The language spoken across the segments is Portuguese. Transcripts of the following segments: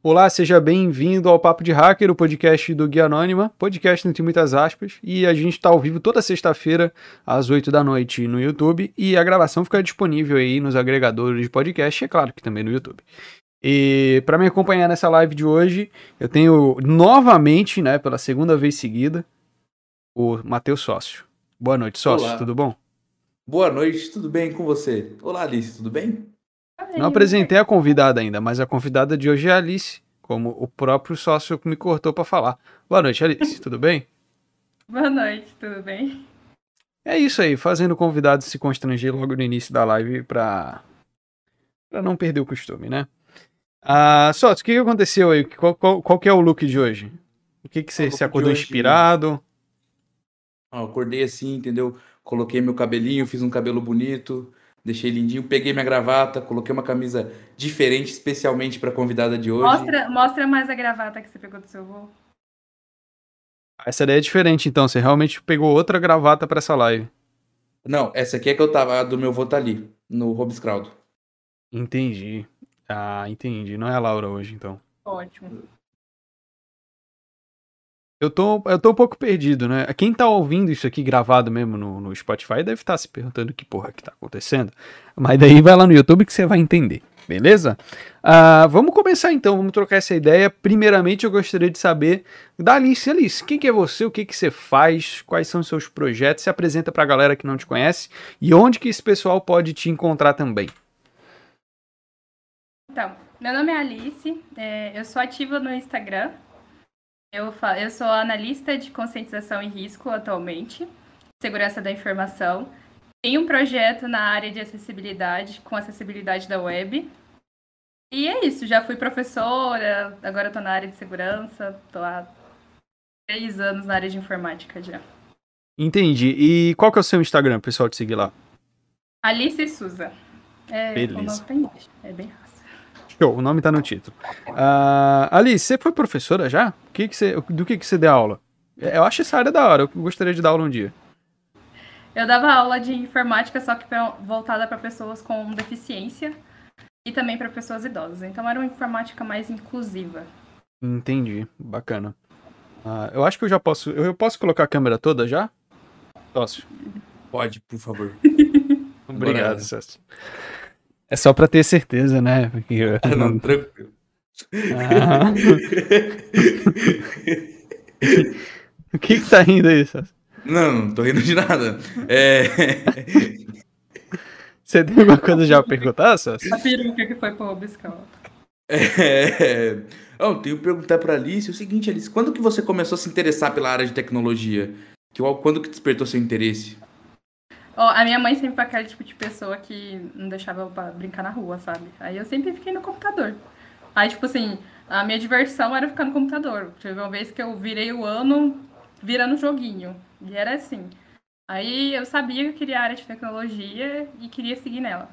Olá, seja bem-vindo ao Papo de Hacker, o podcast do Guia Anônima, podcast entre muitas aspas, e a gente está ao vivo toda sexta-feira, às 8 da noite no YouTube, e a gravação fica disponível aí nos agregadores de podcast, e é claro que também no YouTube. E para me acompanhar nessa live de hoje, eu tenho novamente, né, pela segunda vez seguida, o Matheus Sócio. Boa noite, sócio, Olá. tudo bom? Boa noite, tudo bem com você? Olá, Alice, tudo bem? Não apresentei a convidada ainda, mas a convidada de hoje é a Alice, como o próprio sócio me cortou para falar. Boa noite, Alice, tudo bem? Boa noite, tudo bem? É isso aí, fazendo o convidado se constranger logo no início da live pra, pra não perder o costume, né? Ah, Sócio, o que, que aconteceu aí? Qual, qual, qual que é o look de hoje? O que, que você look se acordou hoje- inspirado? Ó, acordei assim, entendeu? Coloquei meu cabelinho, fiz um cabelo bonito, deixei lindinho, peguei minha gravata, coloquei uma camisa diferente, especialmente para convidada de hoje. Mostra, mostra mais a gravata que você pegou do seu voo. Essa daí é diferente, então. Você realmente pegou outra gravata pra essa live. Não, essa aqui é que eu tava, a do meu vô tá ali, no Robescrowd. Entendi. Ah, entendi. Não é a Laura hoje, então. Ótimo. Eu tô, eu tô um pouco perdido, né? Quem tá ouvindo isso aqui gravado mesmo no, no Spotify deve estar se perguntando que porra que tá acontecendo. Mas daí vai lá no YouTube que você vai entender, beleza? Ah, vamos começar então, vamos trocar essa ideia. Primeiramente eu gostaria de saber da Alice. Alice, quem que é você? O que que você faz? Quais são os seus projetos? Se apresenta pra galera que não te conhece. E onde que esse pessoal pode te encontrar também? Então, meu nome é Alice, é, eu sou ativa no Instagram. Eu, eu sou analista de conscientização e risco atualmente, segurança da informação. Tenho um projeto na área de acessibilidade, com acessibilidade da web. E é isso, já fui professora, agora estou na área de segurança, estou há três anos na área de informática já. Entendi. E qual que é o seu Instagram, pessoal, te seguir lá? Alice Souza. É, Beleza. É bem fácil. Show, o nome tá no título. Ah, Alice, você foi professora já? Que que você, do que, que você deu aula? Eu acho essa área da hora, eu gostaria de dar aula um dia. Eu dava aula de informática, só que voltada para pessoas com deficiência e também para pessoas idosas. Então era uma informática mais inclusiva. Entendi, bacana. Ah, eu acho que eu já posso. Eu posso colocar a câmera toda já? Posso. Pode, por favor. Obrigado, Bora. É só pra ter certeza, né? Porque Ah, não- tranquilo. Ah. O que que tá rindo aí, Celso? não, não tô rindo de nada. É... Você tem alguma coisa já pra perguntar, Celso? A peruca que foi pro Robiscal. É... Eu tenho que perguntar pra Alice o seguinte, Alice, quando que você começou a se interessar pela área de tecnologia? Que, quando que despertou seu interesse? Ó, a minha mãe sempre foi aquele tipo de pessoa que não deixava eu brincar na rua, sabe? Aí eu sempre fiquei no computador. Aí, tipo assim, a minha diversão era ficar no computador. Teve uma vez que eu virei o ano virando joguinho. E era assim. Aí eu sabia que eu queria área de tecnologia e queria seguir nela.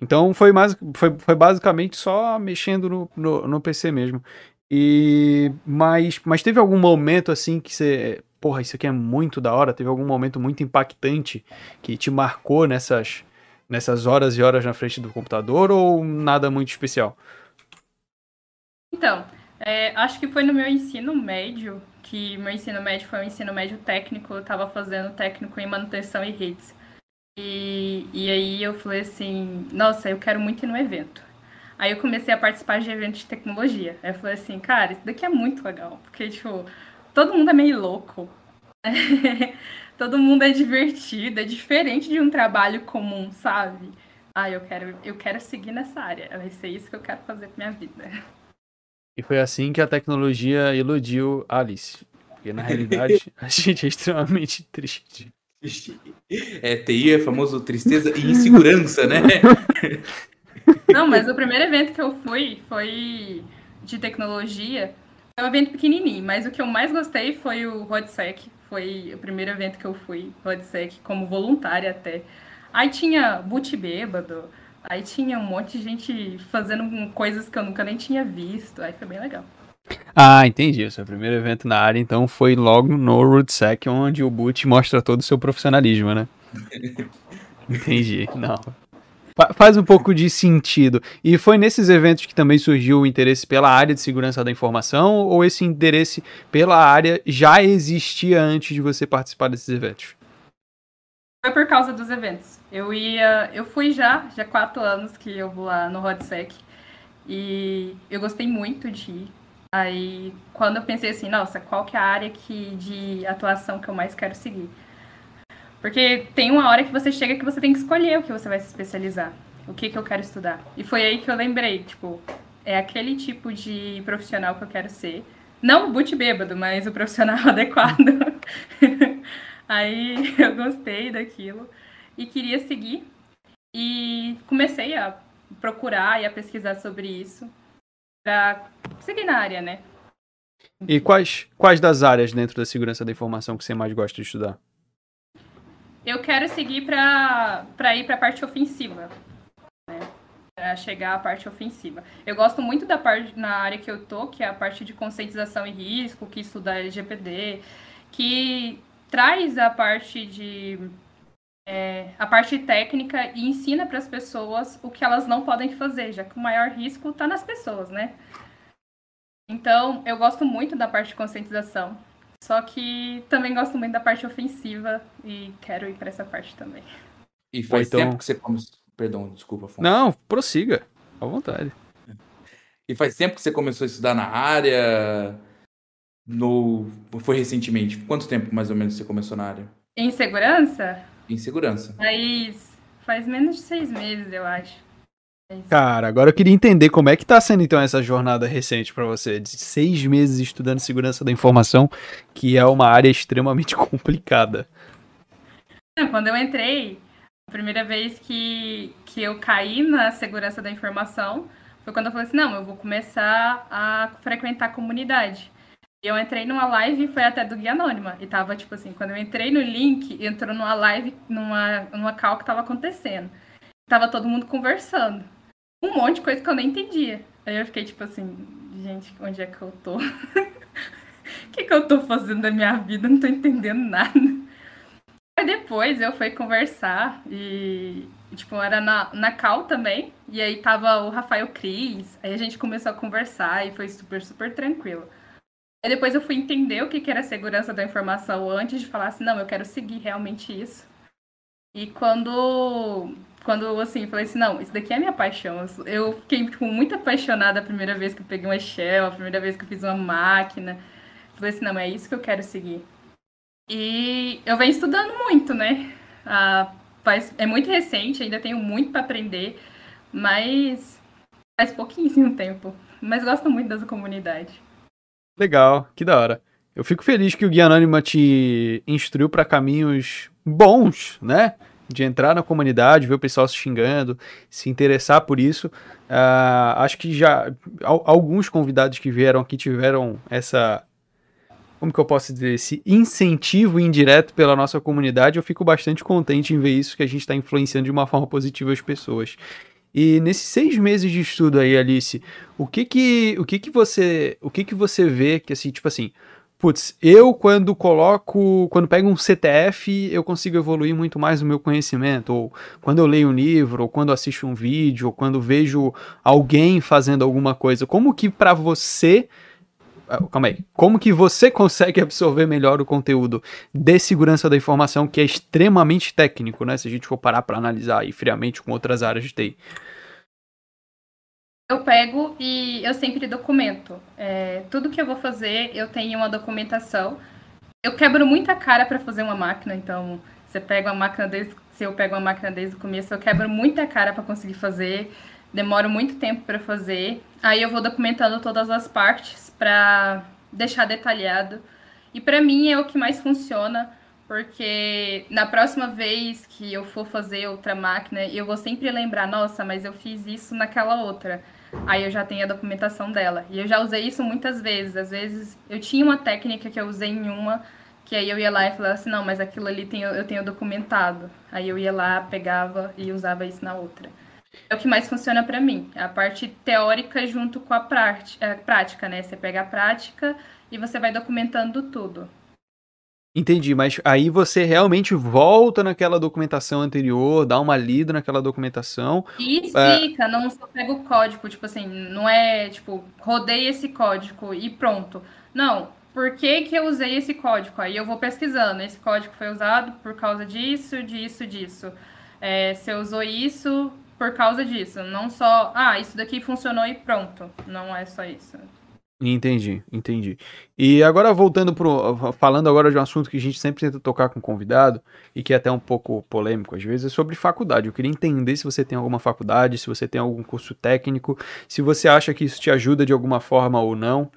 Então foi, mais, foi, foi basicamente só mexendo no, no, no PC mesmo. E mas, mas teve algum momento assim que você, porra, isso aqui é muito da hora, teve algum momento muito impactante que te marcou nessas nessas horas e horas na frente do computador ou nada muito especial? Então, é, acho que foi no meu ensino médio, que meu ensino médio foi um ensino médio técnico, eu estava fazendo técnico em manutenção e redes. E, e aí eu falei assim, nossa, eu quero muito ir no evento. Aí eu comecei a participar de eventos de tecnologia. Aí eu falei assim, cara, isso daqui é muito legal, porque, tipo, todo mundo é meio louco. todo mundo é divertido, é diferente de um trabalho comum, sabe? Ah, eu quero, eu quero seguir nessa área. Vai ser isso que eu quero fazer com minha vida. E foi assim que a tecnologia iludiu a Alice. Porque na realidade a gente é extremamente triste. É, TI é famoso tristeza e insegurança, né? Não, mas o primeiro evento que eu fui foi de tecnologia. Foi um evento pequenininho, mas o que eu mais gostei foi o RodSec. Foi o primeiro evento que eu fui, RodSec, como voluntária até. Aí tinha boot bêbado, aí tinha um monte de gente fazendo coisas que eu nunca nem tinha visto. Aí foi bem legal. Ah, entendi. O seu primeiro evento na área, então, foi logo no RootSec, onde o boot mostra todo o seu profissionalismo, né? Entendi. Não. Faz um pouco de sentido. E foi nesses eventos que também surgiu o interesse pela área de segurança da informação ou esse interesse pela área já existia antes de você participar desses eventos? Foi por causa dos eventos. Eu ia, eu fui já, já quatro anos que eu vou lá no RodSec e eu gostei muito de ir. Aí, quando eu pensei assim, nossa, qual que é a área que, de atuação que eu mais quero seguir? Porque tem uma hora que você chega que você tem que escolher o que você vai se especializar, o que, que eu quero estudar. E foi aí que eu lembrei, tipo, é aquele tipo de profissional que eu quero ser. Não o boot bêbado, mas o profissional adequado. aí eu gostei daquilo e queria seguir. E comecei a procurar e a pesquisar sobre isso para seguir na área, né? E quais, quais das áreas dentro da segurança da informação que você mais gosta de estudar? Eu quero seguir para ir para a parte ofensiva, né? Para chegar à parte ofensiva. Eu gosto muito da parte na área que eu tô, que é a parte de conscientização e risco, que estuda LGPD, que traz a parte de é, a parte técnica e ensina para as pessoas o que elas não podem fazer, já que o maior risco está nas pessoas, né? Então, eu gosto muito da parte de conscientização, só que também gosto muito da parte ofensiva e quero ir para essa parte também. E faz então... tempo que você começou. Perdão, desculpa, Afonso. Não, prossiga, à vontade. E faz tempo que você começou a estudar na área? No... Foi recentemente? Quanto tempo mais ou menos você começou na área? Em segurança? em segurança. Faz, faz menos de seis meses, eu acho. É Cara, agora eu queria entender como é que tá sendo então essa jornada recente para você, de seis meses estudando segurança da informação, que é uma área extremamente complicada. Quando eu entrei, a primeira vez que, que eu caí na segurança da informação foi quando eu falei assim, não, eu vou começar a frequentar a comunidade. Eu entrei numa live, foi até do Guia Anônima. E tava, tipo assim, quando eu entrei no link, entrou numa live, numa, numa call que tava acontecendo. Tava todo mundo conversando. Um monte de coisa que eu nem entendia. Aí eu fiquei, tipo assim, gente, onde é que eu tô? O que, que eu tô fazendo da minha vida? Não tô entendendo nada. Aí depois eu fui conversar e, tipo, era na, na Cal também. E aí tava o Rafael Cris. Aí a gente começou a conversar e foi super, super tranquilo. Aí depois eu fui entender o que era segurança da informação antes de falar assim, não, eu quero seguir realmente isso. E quando, quando assim, falei assim, não, isso daqui é minha paixão. Eu fiquei tipo, muito apaixonada a primeira vez que eu peguei uma shell, a primeira vez que eu fiz uma máquina. Falei assim, não, é isso que eu quero seguir. E eu venho estudando muito, né? Ah, faz, é muito recente, ainda tenho muito para aprender, mas faz pouquíssimo tempo. Mas gosto muito dessa comunidade. Legal, que da hora. Eu fico feliz que o Guia Anônima te instruiu para caminhos bons, né? De entrar na comunidade, ver o pessoal se xingando, se interessar por isso. Uh, acho que já alguns convidados que vieram aqui tiveram essa. Como que eu posso dizer? Esse incentivo indireto pela nossa comunidade. Eu fico bastante contente em ver isso, que a gente está influenciando de uma forma positiva as pessoas. E nesses seis meses de estudo aí, Alice, o que que, o que que você, o que que você vê que assim, tipo assim, putz, eu quando coloco, quando pego um CTF, eu consigo evoluir muito mais o meu conhecimento, ou quando eu leio um livro, ou quando assisto um vídeo, ou quando vejo alguém fazendo alguma coisa, como que para você ah, calma aí. Como que você consegue absorver melhor o conteúdo de segurança da informação, que é extremamente técnico, né? Se a gente for parar para analisar aí friamente com outras áreas de TI. Eu pego e eu sempre documento. É, tudo que eu vou fazer, eu tenho uma documentação. Eu quebro muita cara para fazer uma máquina, então você pega uma máquina desde, se eu pego uma máquina desde o começo, eu quebro muita cara para conseguir fazer demoro muito tempo para fazer. Aí eu vou documentando todas as partes para deixar detalhado. E para mim é o que mais funciona, porque na próxima vez que eu for fazer outra máquina, eu vou sempre lembrar, nossa, mas eu fiz isso naquela outra. Aí eu já tenho a documentação dela. E eu já usei isso muitas vezes. Às vezes eu tinha uma técnica que eu usei em uma, que aí eu ia lá e falava assim, não, mas aquilo ali tem, eu tenho documentado. Aí eu ia lá, pegava e usava isso na outra. É o que mais funciona para mim. A parte teórica junto com a prática, né? Você pega a prática e você vai documentando tudo. Entendi, mas aí você realmente volta naquela documentação anterior, dá uma lida naquela documentação. E explica, é... não só pega o código, tipo assim, não é tipo, rodei esse código e pronto. Não, por que, que eu usei esse código? Aí eu vou pesquisando. Esse código foi usado por causa disso, disso, disso. É, você usou isso por causa disso. Não só, ah, isso daqui funcionou e pronto. Não é só isso. Entendi, entendi. E agora voltando pro. Falando agora de um assunto que a gente sempre tenta tocar com convidado, e que é até um pouco polêmico às vezes, é sobre faculdade. Eu queria entender se você tem alguma faculdade, se você tem algum curso técnico, se você acha que isso te ajuda de alguma forma ou não.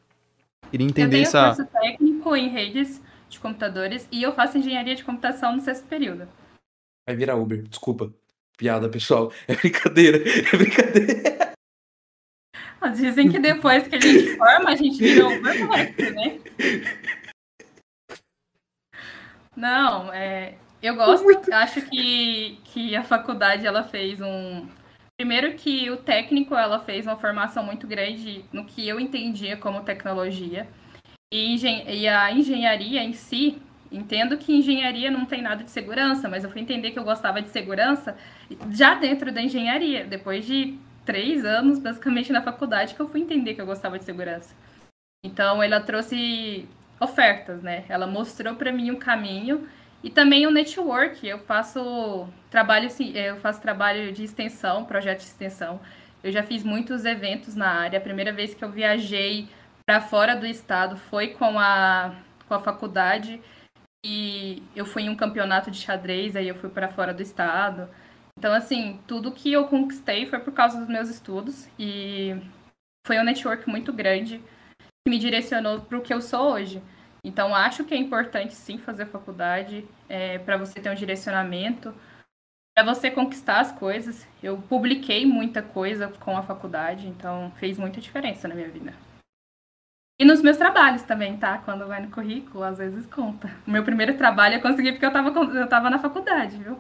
Queria entender eu tenho essa. curso técnico em redes de computadores e eu faço engenharia de computação no sexto período. Vai virar Uber, desculpa. Piada, pessoal. É brincadeira, é brincadeira. Dizem que depois que a gente forma, a gente vira Uber Black, né? Não, é, eu gosto, acho que, que a faculdade ela fez um. Primeiro que o técnico ela fez uma formação muito grande no que eu entendia como tecnologia. E, e a engenharia em si, entendo que engenharia não tem nada de segurança, mas eu fui entender que eu gostava de segurança já dentro da engenharia, depois de três anos, basicamente, na faculdade, que eu fui entender que eu gostava de segurança. Então, ela trouxe ofertas, né? Ela mostrou para mim um caminho e também o network. Eu faço trabalho, eu faço trabalho de extensão, projeto de extensão. Eu já fiz muitos eventos na área. A primeira vez que eu viajei para fora do estado foi com a, com a faculdade e eu fui em um campeonato de xadrez, aí eu fui para fora do estado. Então, assim, tudo que eu conquistei foi por causa dos meus estudos e foi um network muito grande que me direcionou para o que eu sou hoje. Então, acho que é importante sim fazer faculdade é, para você ter um direcionamento, para você conquistar as coisas. Eu publiquei muita coisa com a faculdade, então fez muita diferença na minha vida. E nos meus trabalhos também, tá? Quando vai no currículo, às vezes conta. O meu primeiro trabalho eu consegui porque eu estava eu tava na faculdade, viu?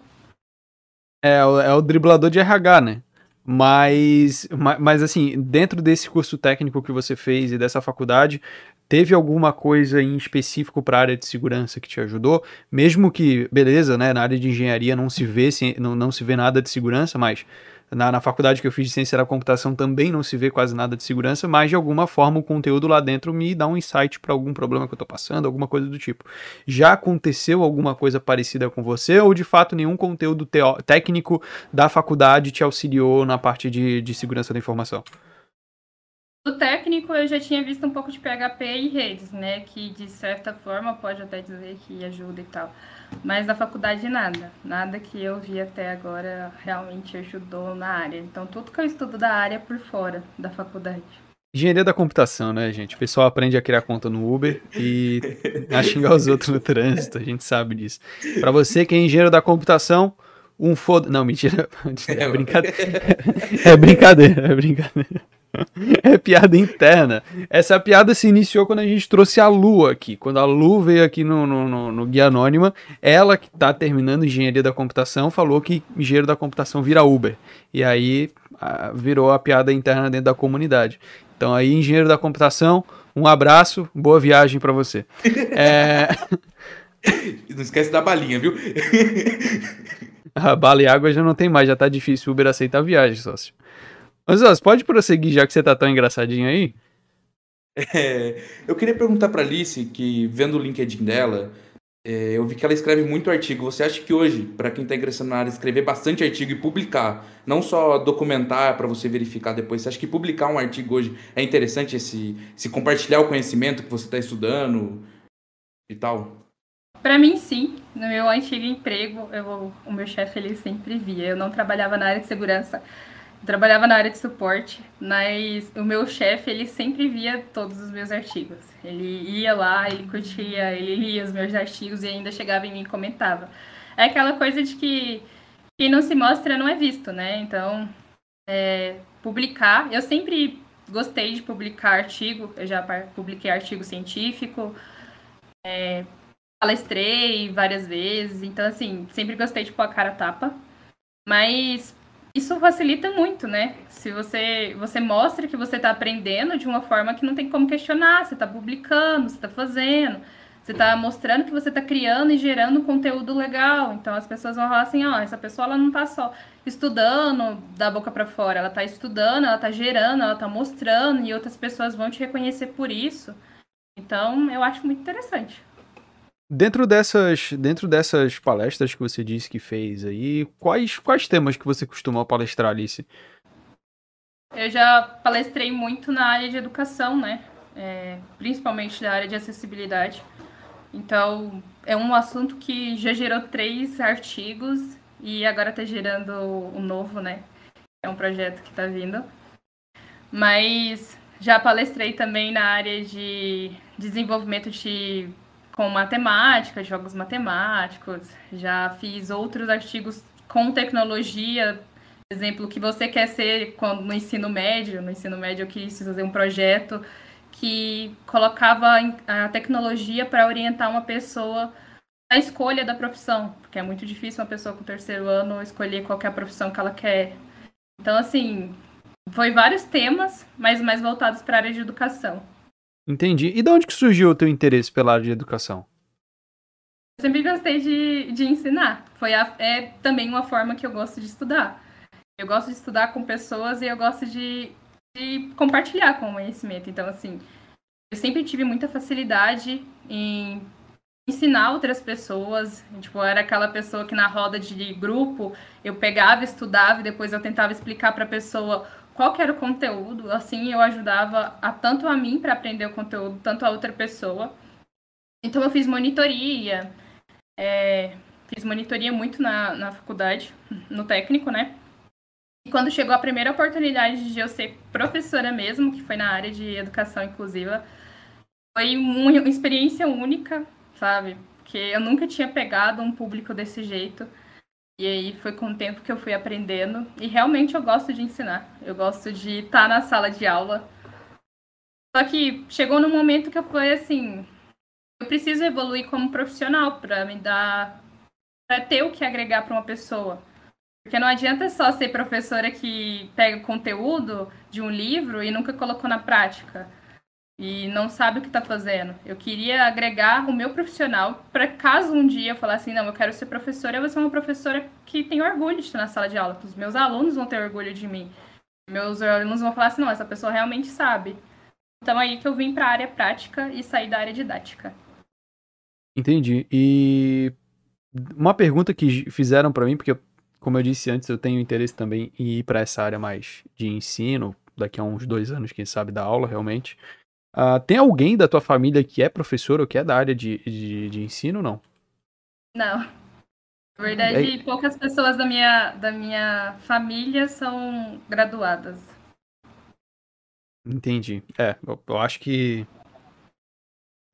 É, é o driblador de RH, né? Mas, mas, assim, dentro desse curso técnico que você fez e dessa faculdade, teve alguma coisa em específico para a área de segurança que te ajudou? Mesmo que, beleza, né, na área de engenharia não se vê, não, não se vê nada de segurança, mas na, na faculdade que eu fiz de ciência da computação também não se vê quase nada de segurança, mas de alguma forma o conteúdo lá dentro me dá um insight para algum problema que eu estou passando, alguma coisa do tipo. Já aconteceu alguma coisa parecida com você ou de fato nenhum conteúdo técnico da faculdade te auxiliou na parte de, de segurança da informação? Do técnico, eu já tinha visto um pouco de PHP e redes, né? Que de certa forma pode até dizer que ajuda e tal. Mas na faculdade, nada. Nada que eu vi até agora realmente ajudou na área. Então, tudo que eu estudo da área é por fora da faculdade. Engenharia da computação, né, gente? O pessoal aprende a criar conta no Uber e a xingar os outros no trânsito, a gente sabe disso. Para você que é engenheiro da computação, um foda. Não, mentira. É brincadeira. É brincadeira, é brincadeira. É piada interna. Essa piada se iniciou quando a gente trouxe a Lu aqui. Quando a Lu veio aqui no, no, no, no Guia Anônima, ela que está terminando engenharia da computação, falou que engenheiro da computação vira Uber. E aí a, virou a piada interna dentro da comunidade. Então aí, engenheiro da computação, um abraço, boa viagem para você. É... Não esquece da balinha, viu? a bala e água já não tem mais, já tá difícil Uber aceitar viagem, sócio. Mas, ó, pode prosseguir já que você tá tão engraçadinho aí? É, eu queria perguntar pra Alice, que vendo o LinkedIn dela, é, eu vi que ela escreve muito artigo. Você acha que hoje, para quem está ingressando na área, escrever bastante artigo e publicar, não só documentar para você verificar depois, você acha que publicar um artigo hoje é interessante esse, se compartilhar o conhecimento que você está estudando e tal? Para mim, sim. No meu antigo emprego, eu, o meu chefe ele sempre via. Eu não trabalhava na área de segurança trabalhava na área de suporte, mas o meu chefe, ele sempre via todos os meus artigos. Ele ia lá, ele curtia, ele lia os meus artigos e ainda chegava em mim e comentava. É aquela coisa de que quem não se mostra não é visto, né? Então, é, publicar, eu sempre gostei de publicar artigo, eu já publiquei artigo científico, é, palestrei várias vezes, então assim, sempre gostei de pôr a cara tapa, mas isso facilita muito, né? Se você, você mostra que você está aprendendo de uma forma que não tem como questionar, você está publicando, você está fazendo, Você está mostrando que você está criando e gerando conteúdo legal. Então as pessoas vão falar assim, ó, oh, essa pessoa ela não está só estudando da boca para fora, ela está estudando, ela está gerando, ela está mostrando e outras pessoas vão te reconhecer por isso. Então eu acho muito interessante. Dentro dessas, dentro dessas palestras que você disse que fez aí, quais, quais temas que você costuma palestrar, Alice? Eu já palestrei muito na área de educação, né? É, principalmente na área de acessibilidade. Então, é um assunto que já gerou três artigos e agora está gerando um novo, né? É um projeto que está vindo. Mas já palestrei também na área de desenvolvimento de com matemática, jogos matemáticos. Já fiz outros artigos com tecnologia, exemplo, que você quer ser quando, no ensino médio. No ensino médio eu quis fazer um projeto que colocava a tecnologia para orientar uma pessoa na escolha da profissão, porque é muito difícil uma pessoa com terceiro ano escolher qualquer profissão que ela quer. Então, assim, foi vários temas, mas mais voltados para a área de educação. Entendi. E de onde que surgiu o teu interesse pela área de educação? Eu sempre gostei de, de ensinar. Foi a, é também uma forma que eu gosto de estudar. Eu gosto de estudar com pessoas e eu gosto de de compartilhar com o conhecimento. Então, assim, eu sempre tive muita facilidade em ensinar outras pessoas. Tipo, eu era aquela pessoa que na roda de grupo eu pegava, estudava e depois eu tentava explicar para a pessoa qual que era o conteúdo. Assim, eu ajudava a tanto a mim para aprender o conteúdo, tanto a outra pessoa. Então, eu fiz monitoria. É, fiz monitoria muito na, na faculdade, no técnico, né? E quando chegou a primeira oportunidade de eu ser professora mesmo, que foi na área de educação inclusiva, foi uma experiência única, sabe? Porque eu nunca tinha pegado um público desse jeito. E aí foi com o tempo que eu fui aprendendo. E realmente eu gosto de ensinar. Eu gosto de estar na sala de aula. Só que chegou num momento que eu falei assim: eu preciso evoluir como profissional para me dar. para ter o que agregar para uma pessoa. Porque não adianta só ser professora que pega o conteúdo de um livro e nunca colocou na prática e não sabe o que está fazendo. Eu queria agregar o meu profissional para caso um dia eu falasse assim, não, eu quero ser professora, eu vou ser uma professora que tem orgulho de estar na sala de aula, que os meus alunos vão ter orgulho de mim. Meus alunos vão falar assim, não, essa pessoa realmente sabe. Então aí que eu vim para a área prática e sair da área didática. Entendi. E uma pergunta que fizeram para mim, porque como eu disse antes, eu tenho interesse também em ir para essa área mais de ensino, daqui a uns dois anos, quem sabe, da aula realmente. Uh, tem alguém da tua família que é professor ou que é da área de, de, de ensino ou não? Não. Na verdade, é... poucas pessoas da minha, da minha família são graduadas. Entendi. É, eu, eu acho que.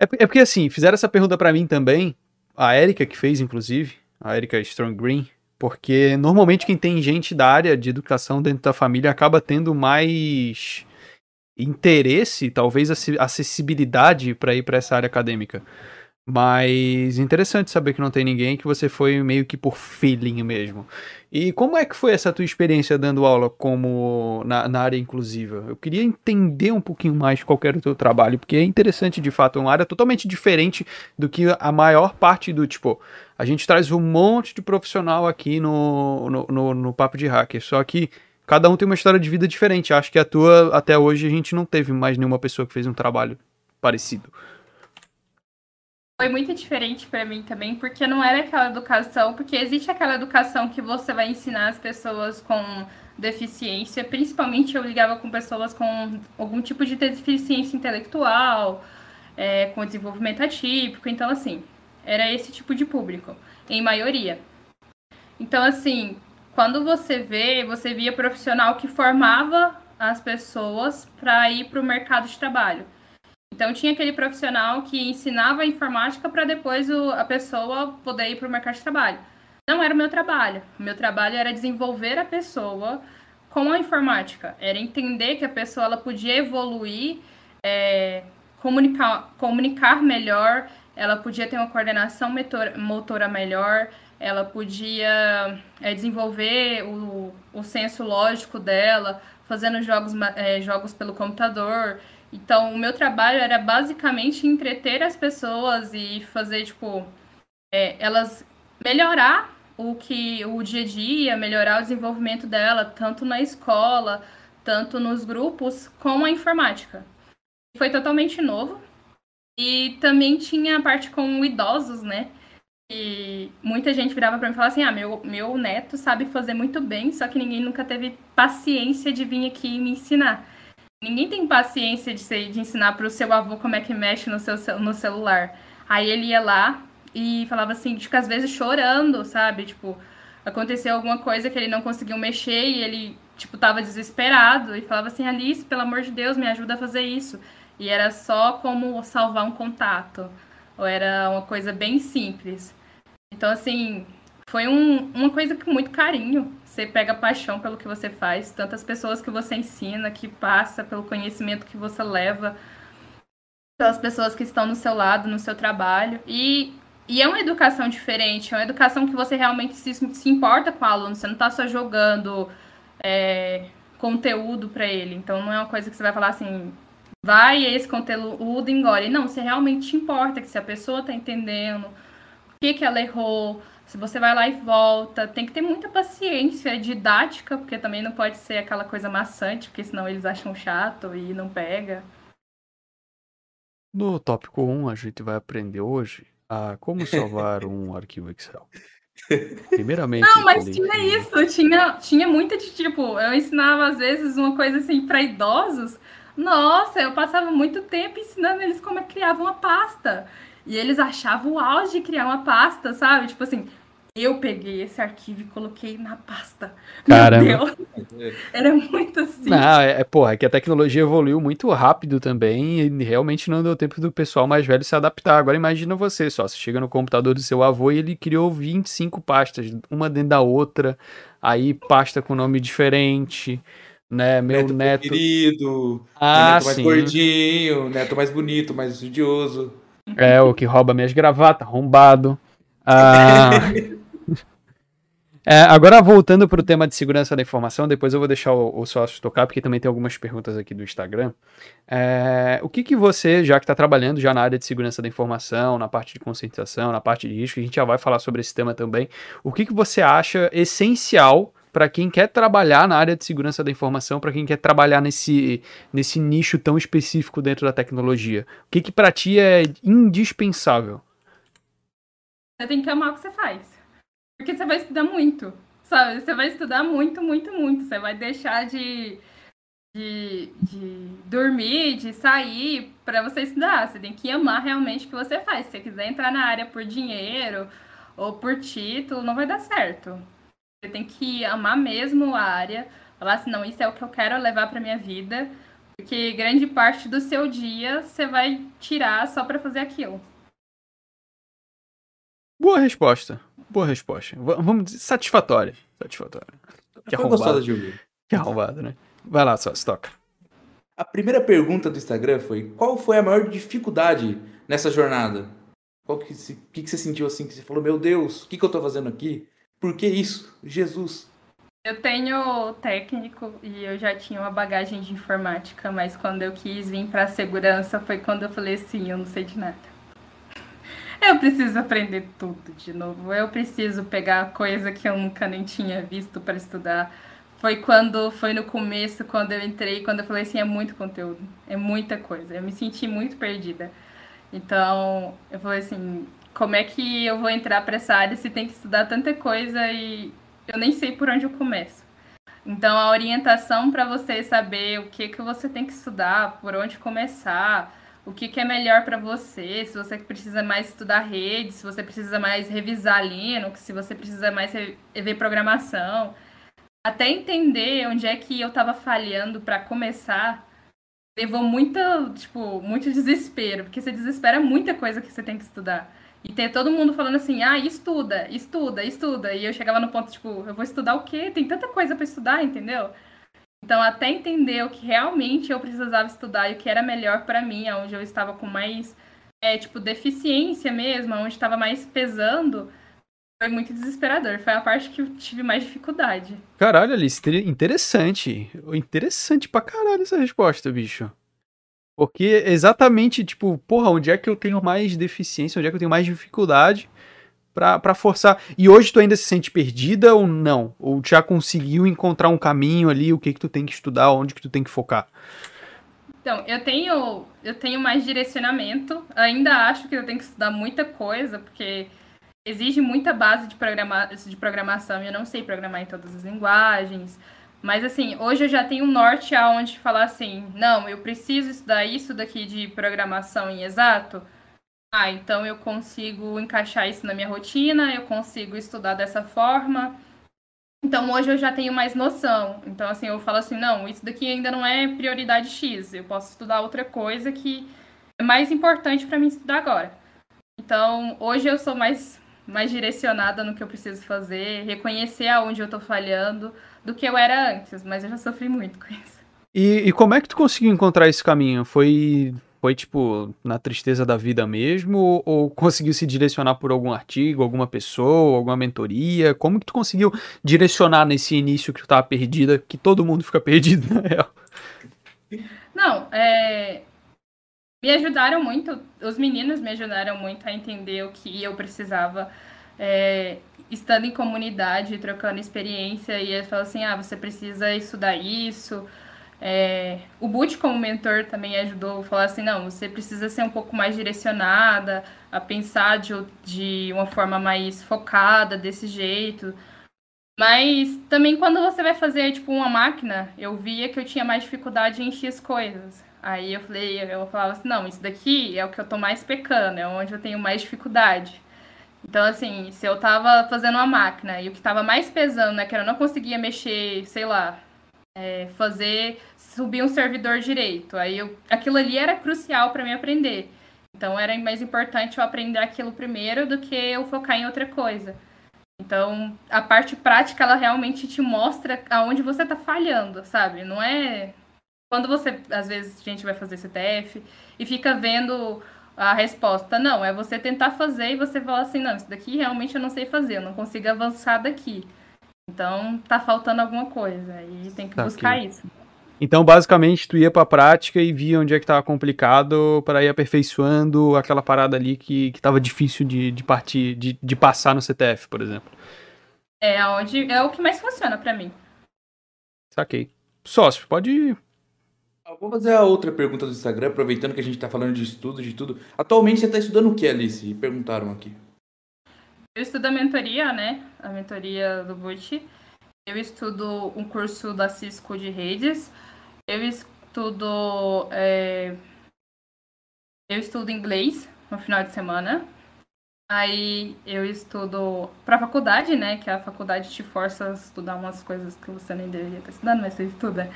É, é porque assim, fizeram essa pergunta para mim também. A Erika que fez, inclusive. A Erika Strong Green. Porque normalmente quem tem gente da área de educação dentro da família acaba tendo mais interesse, talvez acessibilidade para ir para essa área acadêmica. Mas interessante saber que não tem ninguém, que você foi meio que por feeling mesmo. E como é que foi essa tua experiência dando aula como na, na área inclusiva? Eu queria entender um pouquinho mais qual era o teu trabalho, porque é interessante de fato, é uma área totalmente diferente do que a maior parte do tipo. A gente traz um monte de profissional aqui no, no, no, no Papo de Hacker, só que cada um tem uma história de vida diferente. Acho que a tua, até hoje, a gente não teve mais nenhuma pessoa que fez um trabalho parecido foi muito diferente para mim também, porque não era aquela educação, porque existe aquela educação que você vai ensinar as pessoas com deficiência, principalmente eu ligava com pessoas com algum tipo de deficiência intelectual, é, com desenvolvimento atípico, então assim, era esse tipo de público, em maioria. Então assim, quando você vê, você via profissional que formava as pessoas para ir para o mercado de trabalho. Então tinha aquele profissional que ensinava a informática para depois o, a pessoa poder ir para o mercado de trabalho. Não era o meu trabalho. O meu trabalho era desenvolver a pessoa com a informática. Era entender que a pessoa ela podia evoluir, é, comunicar, comunicar melhor, ela podia ter uma coordenação motora, motora melhor, ela podia é, desenvolver o, o senso lógico dela, fazendo jogos, é, jogos pelo computador. Então, o meu trabalho era basicamente entreter as pessoas e fazer, tipo, é, elas melhorar o que o dia a dia, melhorar o desenvolvimento dela, tanto na escola, tanto nos grupos, com a informática. Foi totalmente novo. E também tinha a parte com idosos, né? E muita gente virava para mim e falava assim: ah, meu, meu neto sabe fazer muito bem, só que ninguém nunca teve paciência de vir aqui me ensinar. Ninguém tem paciência de, ser, de ensinar para o seu avô como é que mexe no, seu, no celular. Aí ele ia lá e falava assim, tipo, às vezes chorando, sabe? Tipo, aconteceu alguma coisa que ele não conseguiu mexer e ele, tipo, tava desesperado e falava assim, Alice, pelo amor de Deus, me ajuda a fazer isso. E era só como salvar um contato. Ou era uma coisa bem simples. Então, assim, foi um, uma coisa com muito carinho. Você pega paixão pelo que você faz, tantas pessoas que você ensina, que passa, pelo conhecimento que você leva, pelas pessoas que estão no seu lado, no seu trabalho. E, e é uma educação diferente, é uma educação que você realmente se, se importa com o aluno, você não está só jogando é, conteúdo para ele. Então não é uma coisa que você vai falar assim, vai esse conteúdo engole. Não, você realmente importa que se a pessoa está entendendo que, que ela errou, se você vai lá e volta, tem que ter muita paciência didática, porque também não pode ser aquela coisa maçante, porque senão eles acham chato e não pega. No tópico 1, a gente vai aprender hoje a como salvar um arquivo Excel. Primeiramente. Não, mas tinha isso, tinha, tinha muita de tipo, eu ensinava às vezes uma coisa assim para idosos. Nossa, eu passava muito tempo ensinando eles como é criar uma pasta. E eles achavam o auge de criar uma pasta, sabe? Tipo assim, eu peguei esse arquivo e coloquei na pasta. Caramba. Era muito assim. Não, é, é, porra, é que a tecnologia evoluiu muito rápido também e realmente não deu tempo do pessoal mais velho se adaptar. Agora imagina você só, você chega no computador do seu avô e ele criou 25 pastas, uma dentro da outra, aí pasta com nome diferente, né? Meu neto. neto... Querido, ah, neto mais sim. gordinho, neto mais bonito, mais estudioso. É, o que rouba minhas gravatas, arrombado. Ah... É, agora voltando para o tema de segurança da informação, depois eu vou deixar o, o sócio tocar, porque também tem algumas perguntas aqui do Instagram. É, o que, que você, já que está trabalhando já na área de segurança da informação, na parte de conscientização, na parte de risco, a gente já vai falar sobre esse tema também, o que, que você acha essencial para quem quer trabalhar na área de segurança da informação, para quem quer trabalhar nesse, nesse nicho tão específico dentro da tecnologia? O que, que para ti é indispensável? Você tem que amar o que você faz. Porque você vai estudar muito, sabe? Você vai estudar muito, muito, muito. Você vai deixar de, de, de dormir, de sair para você estudar. Você tem que amar realmente o que você faz. Se você quiser entrar na área por dinheiro ou por título, não vai dar certo. Você tem que amar mesmo a área, falar assim, não, isso é o que eu quero levar para minha vida, porque grande parte do seu dia você vai tirar só para fazer aquilo. Boa resposta. Boa resposta. V vamos dizer, satisfatória. Satisfatória. Que arrombada. de ouvir. Que arrombada, né? Vai lá, só, toca. A primeira pergunta do Instagram foi: qual foi a maior dificuldade nessa jornada? Qual que, que, que você sentiu assim? Que você falou, meu Deus, o que, que eu tô fazendo aqui? Por que isso? Jesus. Eu tenho técnico e eu já tinha uma bagagem de informática, mas quando eu quis vir para segurança foi quando eu falei assim, eu não sei de nada. Eu preciso aprender tudo de novo. Eu preciso pegar coisa que eu nunca nem tinha visto para estudar. Foi quando foi no começo, quando eu entrei, quando eu falei assim, é muito conteúdo, é muita coisa. Eu me senti muito perdida. Então, eu falei assim, como é que eu vou entrar para essa área se tem que estudar tanta coisa e eu nem sei por onde eu começo. Então, a orientação para você saber o que que você tem que estudar, por onde começar, o que, que é melhor para você, se você precisa mais estudar rede, se você precisa mais revisar Linux, se você precisa mais ver programação. Até entender onde é que eu estava falhando para começar, levou muito, tipo, muito desespero, porque você desespera muita coisa que você tem que estudar. E ter todo mundo falando assim, ah, estuda, estuda, estuda. E eu chegava no ponto, tipo, eu vou estudar o quê? Tem tanta coisa para estudar, entendeu? Então, até entender o que realmente eu precisava estudar e o que era melhor para mim, onde eu estava com mais, é, tipo, deficiência mesmo, onde estava mais pesando, foi muito desesperador. Foi a parte que eu tive mais dificuldade. Caralho, Alice, interessante. Interessante pra caralho essa resposta, bicho. Porque exatamente, tipo, porra, onde é que eu tenho mais deficiência, onde é que eu tenho mais dificuldade pra forçar. E hoje tu ainda se sente perdida ou não? Ou já conseguiu encontrar um caminho ali, o que que tu tem que estudar, onde que tu tem que focar? Então, eu tenho, eu tenho mais direcionamento. Ainda acho que eu tenho que estudar muita coisa, porque exige muita base de, programa, de programação eu não sei programar em todas as linguagens. Mas assim, hoje eu já tenho um norte aonde falar assim, não, eu preciso estudar isso daqui de programação em exato. Ah, então eu consigo encaixar isso na minha rotina, eu consigo estudar dessa forma. Então hoje eu já tenho mais noção. Então assim, eu falo assim, não, isso daqui ainda não é prioridade X. Eu posso estudar outra coisa que é mais importante para mim estudar agora. Então, hoje eu sou mais mais direcionada no que eu preciso fazer, reconhecer aonde eu tô falhando do que eu era antes, mas eu já sofri muito com isso. E, e como é que tu conseguiu encontrar esse caminho? Foi foi tipo na tristeza da vida mesmo ou, conseguiu se direcionar por algum artigo, alguma pessoa, alguma mentoria? Como que tu conseguiu direcionar nesse início que tu tava perdida, que todo mundo fica perdido na real? Não, é... me ajudaram muito, os meninos me ajudaram muito a entender o que eu precisava é, estando em comunidade, trocando experiência, e eles falam assim, ah, você precisa estudar isso, é, o Boot, como mentor, também ajudou a falar assim: não, você precisa ser um pouco mais direcionada, a pensar de, de uma forma mais focada, desse jeito. Mas também quando você vai fazer, tipo, uma máquina, eu via que eu tinha mais dificuldade em X coisas. Aí eu falei, eu falava assim, não, isso daqui é o que eu tô mais pecando, é onde eu tenho mais dificuldade. Então, assim, se eu tava fazendo uma máquina e o que tava mais pesando, né, que eu não conseguia mexer, sei lá, é, fazer subir um servidor direito. Aí eu, aquilo ali era crucial para mim aprender. Então era mais importante eu aprender aquilo primeiro do que eu focar em outra coisa. Então a parte prática ela realmente te mostra aonde você está falhando, sabe? Não é quando você às vezes a gente vai fazer CTF e fica vendo a resposta. Não, é você tentar fazer e você falar assim, não, isso daqui realmente eu não sei fazer, eu não consigo avançar daqui. Então, tá faltando alguma coisa e tem que tá buscar aqui. isso. Então, basicamente, tu ia pra prática e via onde é que tava complicado para ir aperfeiçoando aquela parada ali que, que tava difícil de, de partir, de, de passar no CTF, por exemplo. É, onde, é o que mais funciona para mim. Saquei. Sócio, pode ir. Vou fazer a outra pergunta do Instagram, aproveitando que a gente tá falando de estudo, de tudo. Atualmente você tá estudando o que, Alice? Perguntaram aqui. Eu estudo a mentoria, né? A mentoria do Butch. Eu estudo um curso da Cisco de redes. Eu estudo. É... Eu estudo inglês no final de semana. Aí eu estudo para faculdade, né? Que a faculdade te força a estudar umas coisas que você nem deveria estar estudando, mas você estuda.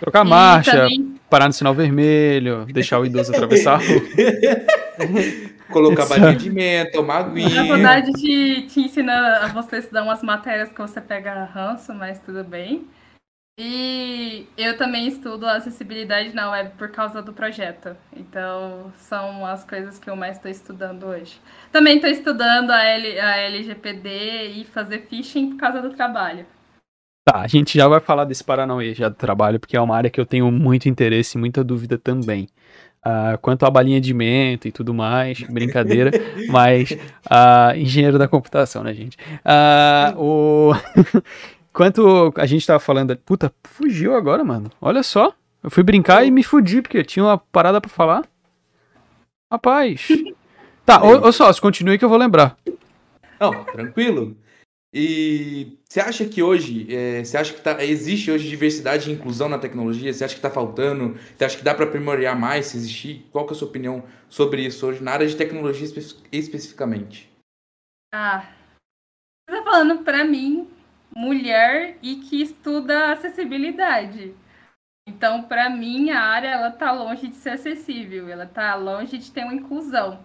Trocar e marcha, também... parar no sinal vermelho, deixar o idoso atravessar a rua. Colocar balinha de menta, tomar aguinha. A faculdade te, te ensina a você estudar umas matérias que você pega ranço, mas tudo bem. E eu também estudo acessibilidade na web por causa do projeto. Então, são as coisas que eu mais estou estudando hoje. Também estou estudando a, L, a LGPD e fazer phishing por causa do trabalho. Tá, a gente já vai falar desse Paranauê já do trabalho, porque é uma área que eu tenho muito interesse e muita dúvida também. Uh, quanto à balinha de menta e tudo mais, brincadeira, mas uh, engenheiro da computação, né, gente? Uh, o... quanto a gente tava falando. Puta, fugiu agora, mano. Olha só. Eu fui brincar e me fudi, porque tinha uma parada para falar. Rapaz. Tá, ô, ô sócio, continue que eu vou lembrar. Não, tranquilo. E você acha que hoje, é, você acha que tá, existe hoje diversidade e inclusão na tecnologia? Você acha que está faltando? Você acha que dá para aprimorar mais se existir? Qual que é a sua opinião sobre isso hoje, na área de tecnologia espe especificamente? Ah, você está falando para mim, mulher e que estuda acessibilidade. Então, para mim, a área ela tá longe de ser acessível, ela está longe de ter uma inclusão.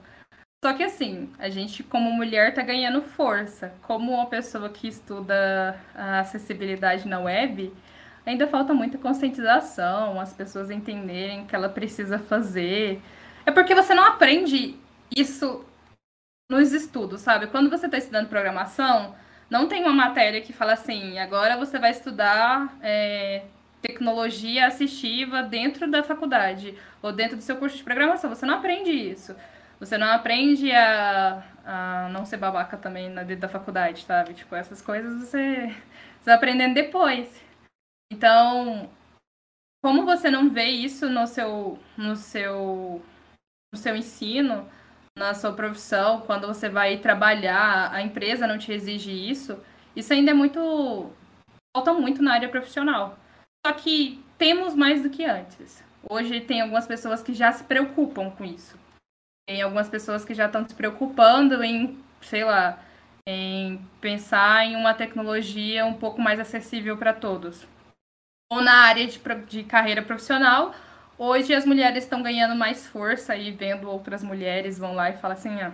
Só que assim, a gente como mulher tá ganhando força. Como uma pessoa que estuda a acessibilidade na web, ainda falta muita conscientização, as pessoas entenderem o que ela precisa fazer. É porque você não aprende isso nos estudos, sabe? Quando você está estudando programação, não tem uma matéria que fala assim, agora você vai estudar é, tecnologia assistiva dentro da faculdade ou dentro do seu curso de programação. Você não aprende isso. Você não aprende a, a não ser babaca também na dentro da faculdade, sabe? Tipo, essas coisas você, você vai aprendendo depois. Então, como você não vê isso no seu, no seu, no seu ensino, na sua profissão, quando você vai trabalhar, a empresa não te exige isso, isso ainda é muito. falta muito na área profissional. Só que temos mais do que antes. Hoje tem algumas pessoas que já se preocupam com isso. Tem algumas pessoas que já estão se preocupando em, sei lá, em pensar em uma tecnologia um pouco mais acessível para todos. Ou na área de, de carreira profissional, hoje as mulheres estão ganhando mais força e vendo outras mulheres vão lá e falam assim, ah,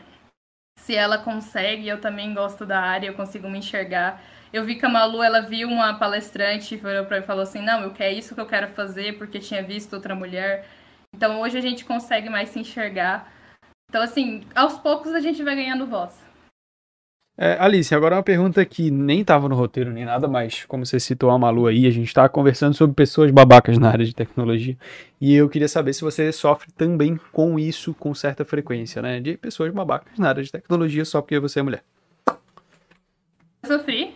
se ela consegue, eu também gosto da área, eu consigo me enxergar. Eu vi que a Malu, ela viu uma palestrante e falou assim, não, eu quero isso que eu quero fazer porque tinha visto outra mulher. Então hoje a gente consegue mais se enxergar. Então assim, aos poucos a gente vai ganhando voz. É, Alice, agora uma pergunta que nem estava no roteiro nem nada, mas como você citou a Malu aí, a gente está conversando sobre pessoas babacas na área de tecnologia. E eu queria saber se você sofre também com isso com certa frequência, né? De pessoas babacas na área de tecnologia só porque você é mulher. sofri,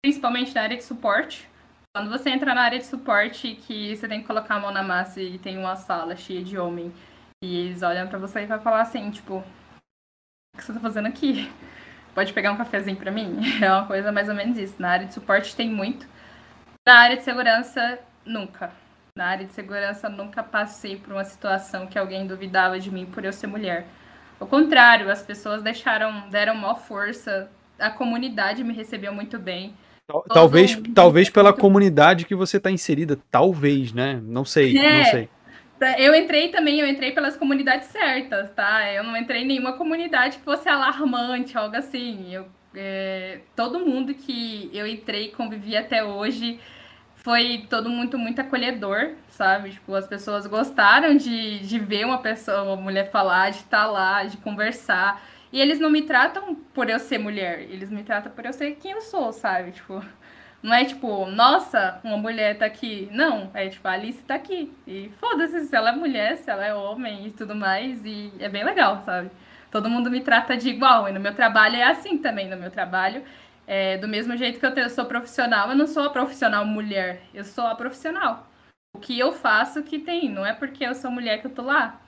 principalmente na área de suporte. Quando você entra na área de suporte, que você tem que colocar a mão na massa e tem uma sala cheia de homem, e eles olham para você e vai falar assim, tipo, o que você tá fazendo aqui? Pode pegar um cafezinho para mim? É uma coisa mais ou menos isso. Na área de suporte tem muito. Na área de segurança, nunca. Na área de segurança, nunca passei por uma situação que alguém duvidava de mim por eu ser mulher. Ao contrário, as pessoas deixaram, deram maior força. A comunidade me recebeu muito bem. Talvez, talvez pela comunidade que você está inserida, talvez, né? Não sei, é, não sei. Eu entrei também, eu entrei pelas comunidades certas, tá? Eu não entrei em nenhuma comunidade que fosse alarmante, algo assim. Eu, é, todo mundo que eu entrei e convivi até hoje foi todo muito, muito acolhedor, sabe? Tipo, as pessoas gostaram de, de ver uma pessoa, uma mulher falar, de estar tá lá, de conversar. E eles não me tratam por eu ser mulher, eles me tratam por eu ser quem eu sou, sabe? Tipo, não é tipo, nossa, uma mulher tá aqui. Não, é tipo, a Alice tá aqui. E foda-se se ela é mulher, se ela é homem e tudo mais. E é bem legal, sabe? Todo mundo me trata de igual. E no meu trabalho é assim também. No meu trabalho, é, do mesmo jeito que eu sou profissional, eu não sou a profissional mulher. Eu sou a profissional. O que eu faço que tem. Não é porque eu sou mulher que eu tô lá.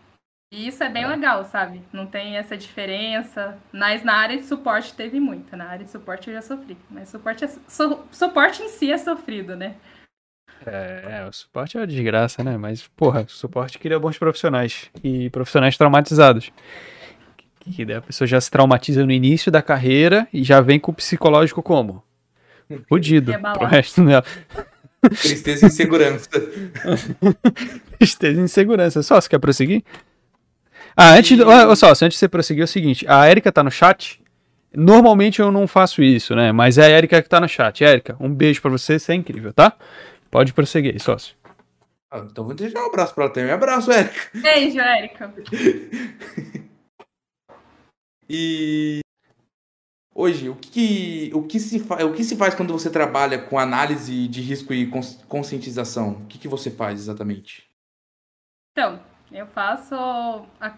E isso é bem é. legal, sabe? Não tem essa diferença. Mas na área de suporte teve muita. Na área de suporte eu já sofri. Mas suporte, é, su, suporte em si é sofrido, né? É, é, o suporte é uma desgraça, né? Mas, porra, o suporte cria bons profissionais. E profissionais traumatizados. Que daí a pessoa já se traumatiza no início da carreira e já vem com o psicológico como? Fudido pro resto dela. Tristeza e insegurança. Tristeza e insegurança. Só, você quer prosseguir? Ah, antes, olha só, antes de você prosseguir, é o seguinte: a Erika tá no chat. Normalmente eu não faço isso, né? Mas é a Erika que tá no chat. Erika, um beijo para você, você é incrível, tá? Pode prosseguir aí, sócio. Ah, então vou deixar um abraço pra ela também. Um abraço, Erika. Beijo, Erika. e hoje, o que, o, que se o que se faz quando você trabalha com análise de risco e conscientização? O que, que você faz exatamente? Então, eu faço a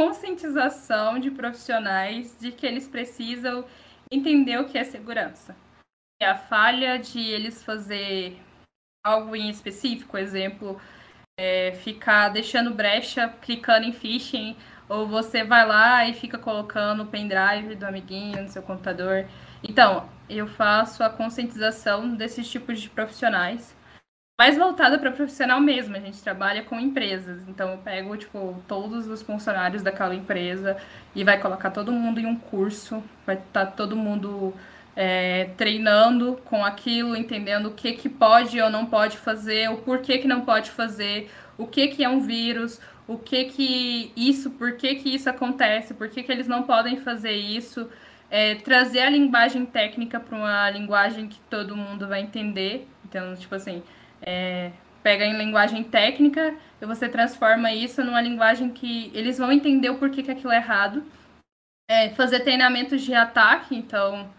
conscientização de profissionais de que eles precisam entender o que é segurança. E a falha de eles fazer algo em específico, exemplo, é, ficar deixando brecha, clicando em phishing, ou você vai lá e fica colocando o pendrive do amiguinho no seu computador. Então, eu faço a conscientização desses tipos de profissionais mais voltada para profissional mesmo. A gente trabalha com empresas. Então eu pego, tipo, todos os funcionários daquela empresa e vai colocar todo mundo em um curso, vai estar tá todo mundo é, treinando com aquilo, entendendo o que, que pode ou não pode fazer, o porquê que não pode fazer, o que, que é um vírus, o que que isso, por que, que isso acontece, por que, que eles não podem fazer isso. É, trazer a linguagem técnica para uma linguagem que todo mundo vai entender. Então, tipo assim, é, pega em linguagem técnica e você transforma isso numa linguagem que eles vão entender o porquê que aquilo é errado. é, fazer treinamentos de ataque, então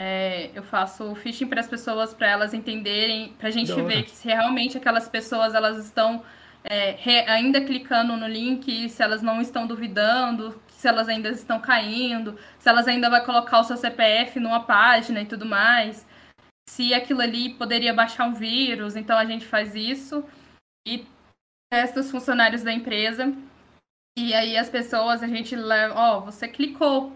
é, eu faço phishing para as pessoas, para elas entenderem, para a gente ver que se realmente aquelas pessoas elas estão é, re, ainda clicando no link, se elas não estão duvidando, se elas ainda estão caindo, se elas ainda vai colocar o seu CPF numa página e tudo mais, se aquilo ali poderia baixar um vírus, então a gente faz isso e testa os funcionários da empresa e aí as pessoas a gente leva, ó, oh, você clicou,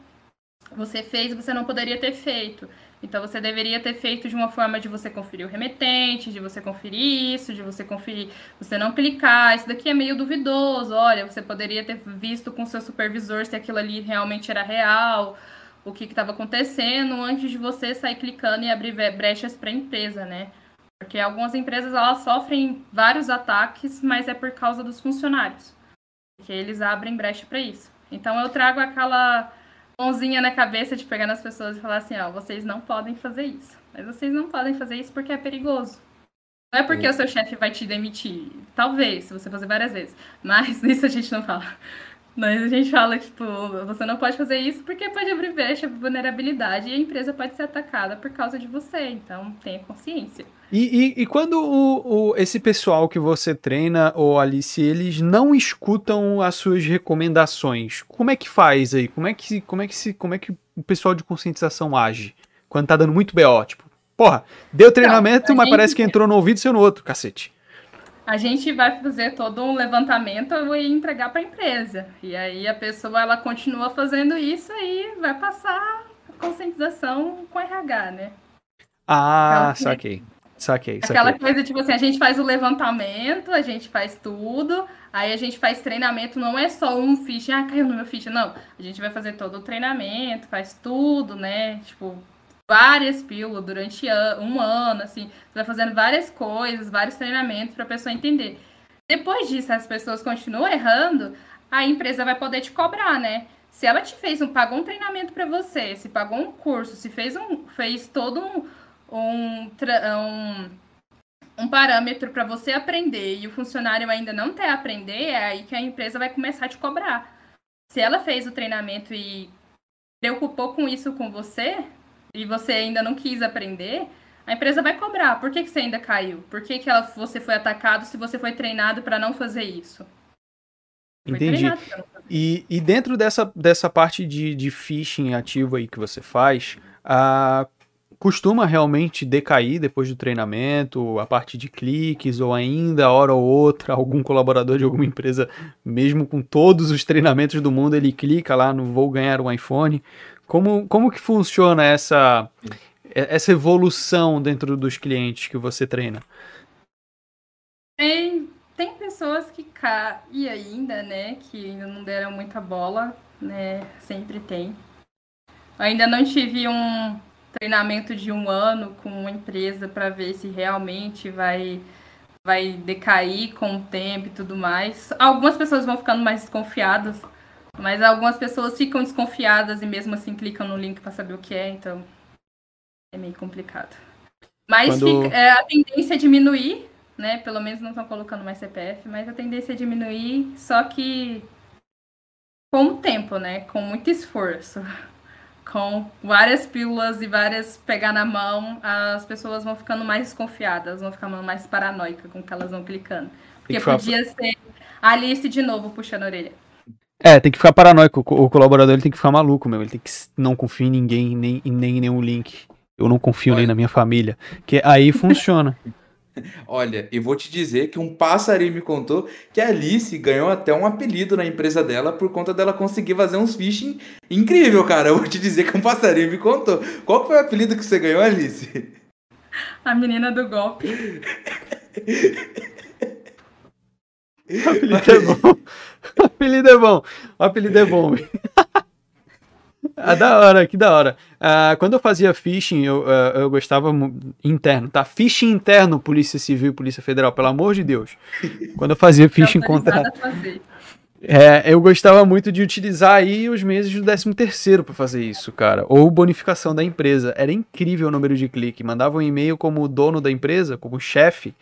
você fez, você não poderia ter feito. Então você deveria ter feito de uma forma de você conferir o remetente, de você conferir isso, de você conferir, você não clicar, isso daqui é meio duvidoso. Olha, você poderia ter visto com seu supervisor se aquilo ali realmente era real, o que estava acontecendo antes de você sair clicando e abrir brechas para a empresa, né? Porque algumas empresas elas sofrem vários ataques, mas é por causa dos funcionários, que eles abrem brecha para isso. Então eu trago aquela mãozinha na cabeça de pegar nas pessoas e falar assim, ó, vocês não podem fazer isso. Mas vocês não podem fazer isso porque é perigoso. Não é porque o seu chefe vai te demitir. Talvez, se você fazer várias vezes. Mas isso a gente não fala. Mas a gente fala, tipo, você não pode fazer isso porque pode abrir brecha, vulnerabilidade e a empresa pode ser atacada por causa de você. Então, tenha consciência. E, e, e quando o, o, esse pessoal que você treina, ou Alice, eles não escutam as suas recomendações, como é que faz aí? Como é que, como é que, se, como é que o pessoal de conscientização age? Quando tá dando muito BO, tipo, porra, deu treinamento, não, mas gente... parece que entrou no ouvido e saiu no outro, cacete a gente vai fazer todo um levantamento e entregar para a empresa. E aí a pessoa ela continua fazendo isso e vai passar a conscientização com RH, né? Ah, então, saquei. Saquei, saquei. Aquela coisa, tipo assim, a gente faz o levantamento, a gente faz tudo, aí a gente faz treinamento, não é só um ficha, ah, caiu no meu ficha, não. A gente vai fazer todo o treinamento, faz tudo, né? Tipo, várias pílulas durante um ano, assim, você vai fazendo várias coisas, vários treinamentos para a pessoa entender. Depois disso, as pessoas continuam errando, a empresa vai poder te cobrar, né? Se ela te fez um, pagou um treinamento para você, se pagou um curso, se fez um, fez todo um, um, um, um parâmetro para você aprender e o funcionário ainda não quer aprender, é aí que a empresa vai começar a te cobrar. Se ela fez o treinamento e preocupou com isso com você, e você ainda não quis aprender, a empresa vai cobrar. Por que, que você ainda caiu? Por que, que ela, você foi atacado se você foi treinado para não fazer isso? Entendi. E, e dentro dessa, dessa parte de, de phishing ativo aí que você faz, a, costuma realmente decair depois do treinamento, a parte de cliques, ou ainda, hora ou outra, algum colaborador de alguma empresa, mesmo com todos os treinamentos do mundo, ele clica lá no vou ganhar um iPhone. Como, como que funciona essa, essa evolução dentro dos clientes que você treina? Tem, tem pessoas que caem ainda, né? Que ainda não deram muita bola, né? Sempre tem. Ainda não tive um treinamento de um ano com uma empresa para ver se realmente vai vai decair com o tempo e tudo mais. Algumas pessoas vão ficando mais desconfiadas mas algumas pessoas ficam desconfiadas e mesmo assim clicam no link para saber o que é, então é meio complicado. Mas Quando... fica, é, a tendência é diminuir, né? Pelo menos não estão colocando mais CPF, mas a tendência é diminuir, só que com o tempo, né? Com muito esforço. Com várias pílulas e várias pegar na mão, as pessoas vão ficando mais desconfiadas, vão ficando mais paranoicas com que elas vão clicando. Porque podia ser a Alice de novo puxando a orelha. É, tem que ficar paranoico. O colaborador ele tem que ficar maluco mesmo. Ele tem que não confiar em ninguém, nem, nem em nenhum link. Eu não confio Olha. nem na minha família. Que aí funciona. Olha, e vou te dizer que um passarinho me contou que a Alice ganhou até um apelido na empresa dela por conta dela conseguir fazer uns phishing incrível, cara. Eu vou te dizer que um passarinho me contou. Qual foi o apelido que você ganhou, Alice? A menina do golpe. o apelido é bom. o apelido é bom. O apelido é bom. ah, da hora, que da hora. Ah, quando eu fazia phishing, eu, uh, eu gostava interno, tá? Phishing interno, Polícia Civil, Polícia Federal, pelo amor de Deus. Quando eu fazia phishing contra. É, eu gostava muito de utilizar aí os meses do 13 terceiro para fazer isso, cara. Ou bonificação da empresa. Era incrível o número de clique. Mandava um e-mail como dono da empresa, como chefe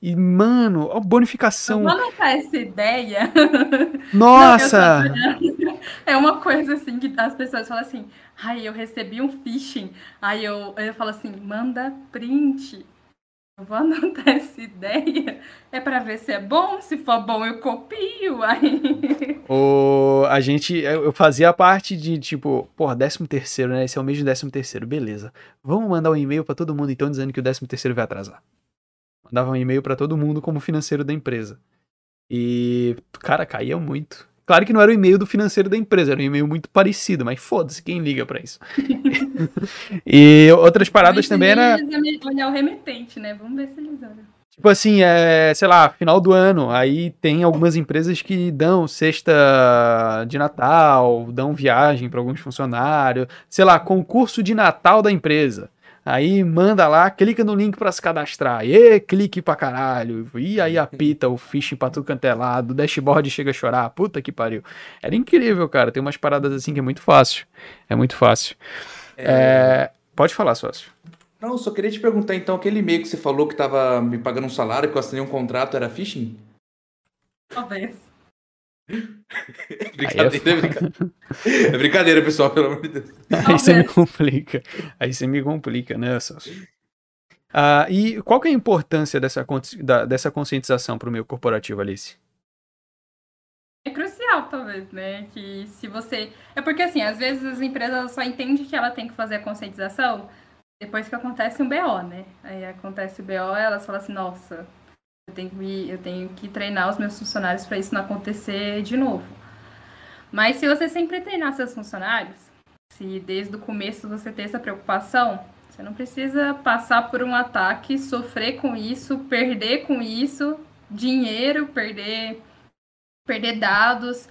e, mano, a bonificação. Vamos anotar essa ideia. Nossa! Não, é uma coisa assim que as pessoas falam assim, ai, eu recebi um phishing. Aí eu, eu falo assim, manda print. Eu vou anotar essa ideia. É para ver se é bom. Se for bom, eu copio. Aí. O, a gente. Eu fazia a parte de tipo, porra, 13 terceiro, né? Esse é o mês de 13 terceiro, beleza. Vamos mandar um e-mail para todo mundo então dizendo que o 13 terceiro vai atrasar. Mandava um e-mail para todo mundo como financeiro da empresa. E, cara, caía muito. Claro que não era o e-mail do financeiro da empresa, era um e-mail muito parecido, mas foda-se, quem liga para isso? e outras paradas mas também era. olhar o remetente, né? Vamos ver se eles olham. Tipo assim, é, sei lá, final do ano, aí tem algumas empresas que dão cesta de Natal, dão viagem para alguns funcionários, sei lá, concurso de Natal da empresa. Aí manda lá, clica no link para se cadastrar. E clique pra caralho. E aí apita o phishing pra tudo canto é lado. O dashboard chega a chorar. Puta que pariu. Era incrível, cara. Tem umas paradas assim que é muito fácil. É muito fácil. É... É... Pode falar, sócio. Não, só queria te perguntar então, aquele e-mail que você falou que tava me pagando um salário, que eu assinei um contrato, era phishing? Talvez. brincadeira, é, brincadeira. é brincadeira, pessoal, pelo amor de Deus. Aí você me complica. Aí você me complica, né, Celso? Ah, e qual que é a importância dessa, da, dessa conscientização para o meio corporativo, Alice? É crucial, talvez, né? Que se você. É porque, assim, às vezes as empresas só entendem que ela tem que fazer a conscientização depois que acontece um BO, né? Aí acontece o BO, elas falam assim: nossa, tenho que, eu tenho que treinar os meus funcionários para isso não acontecer de novo. Mas se você sempre treinar seus funcionários, se desde o começo você ter essa preocupação, você não precisa passar por um ataque, sofrer com isso, perder com isso dinheiro, perder, perder dados,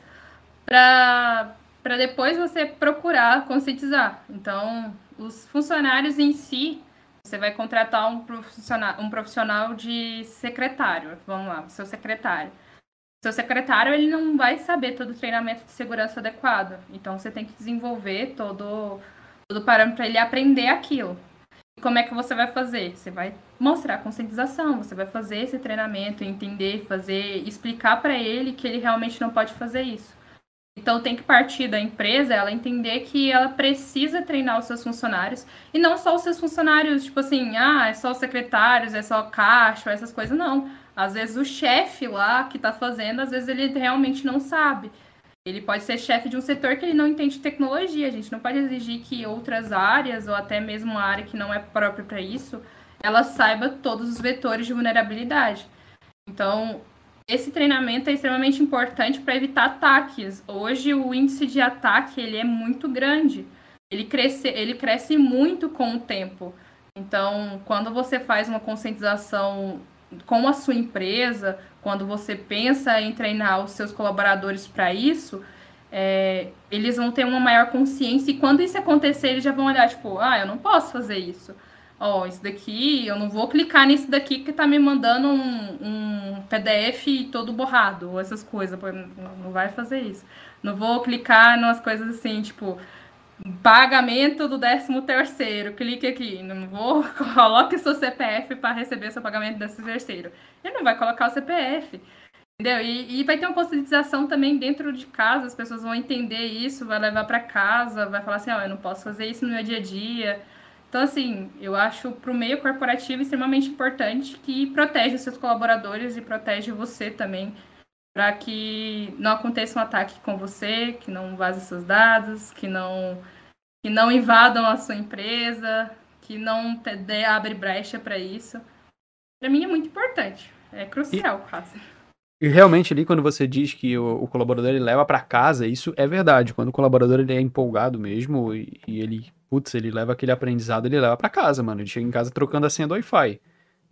para depois você procurar conscientizar. Então, os funcionários em si, você vai contratar um profissional, um profissional de secretário, vamos lá, seu secretário. Seu secretário, ele não vai saber todo o treinamento de segurança adequado. Então, você tem que desenvolver todo, todo o parâmetro para ele aprender aquilo. E como é que você vai fazer? Você vai mostrar a conscientização, você vai fazer esse treinamento, entender, fazer, explicar para ele que ele realmente não pode fazer isso. Então tem que partir da empresa ela entender que ela precisa treinar os seus funcionários e não só os seus funcionários, tipo assim, ah, é só os secretários, é só caixa, essas coisas, não. Às vezes o chefe lá que está fazendo, às vezes ele realmente não sabe. Ele pode ser chefe de um setor que ele não entende tecnologia. A gente não pode exigir que outras áreas, ou até mesmo uma área que não é própria para isso, ela saiba todos os vetores de vulnerabilidade. Então, esse treinamento é extremamente importante para evitar ataques. Hoje o índice de ataque ele é muito grande. Ele cresce, ele cresce muito com o tempo. Então, quando você faz uma conscientização com a sua empresa, quando você pensa em treinar os seus colaboradores para isso, é, eles vão ter uma maior consciência e quando isso acontecer, eles já vão olhar, tipo, ah, eu não posso fazer isso ó, oh, isso daqui, eu não vou clicar nisso daqui que tá me mandando um, um PDF todo borrado, ou essas coisas, não vai fazer isso. Não vou clicar nas coisas assim, tipo, pagamento do 13 terceiro, clique aqui, não vou, coloque seu CPF para receber seu pagamento do 13 terceiro. Ele não vai colocar o CPF. Entendeu? E, e, vai ter uma conscientização também dentro de casa, as pessoas vão entender isso, vai levar para casa, vai falar assim, ó, oh, eu não posso fazer isso no meu dia a dia. Então, assim, eu acho para o meio corporativo extremamente importante que protege os seus colaboradores e protege você também, para que não aconteça um ataque com você, que não vaze seus dados, que não, que não invadam a sua empresa, que não te dê, abre brecha para isso. Para mim é muito importante, é crucial e, quase. E realmente ali quando você diz que o, o colaborador ele leva para casa, isso é verdade. Quando o colaborador ele é empolgado mesmo e, e ele putz, ele leva aquele aprendizado, ele leva para casa, mano. Ele chega em casa trocando a senha do Wi-Fi.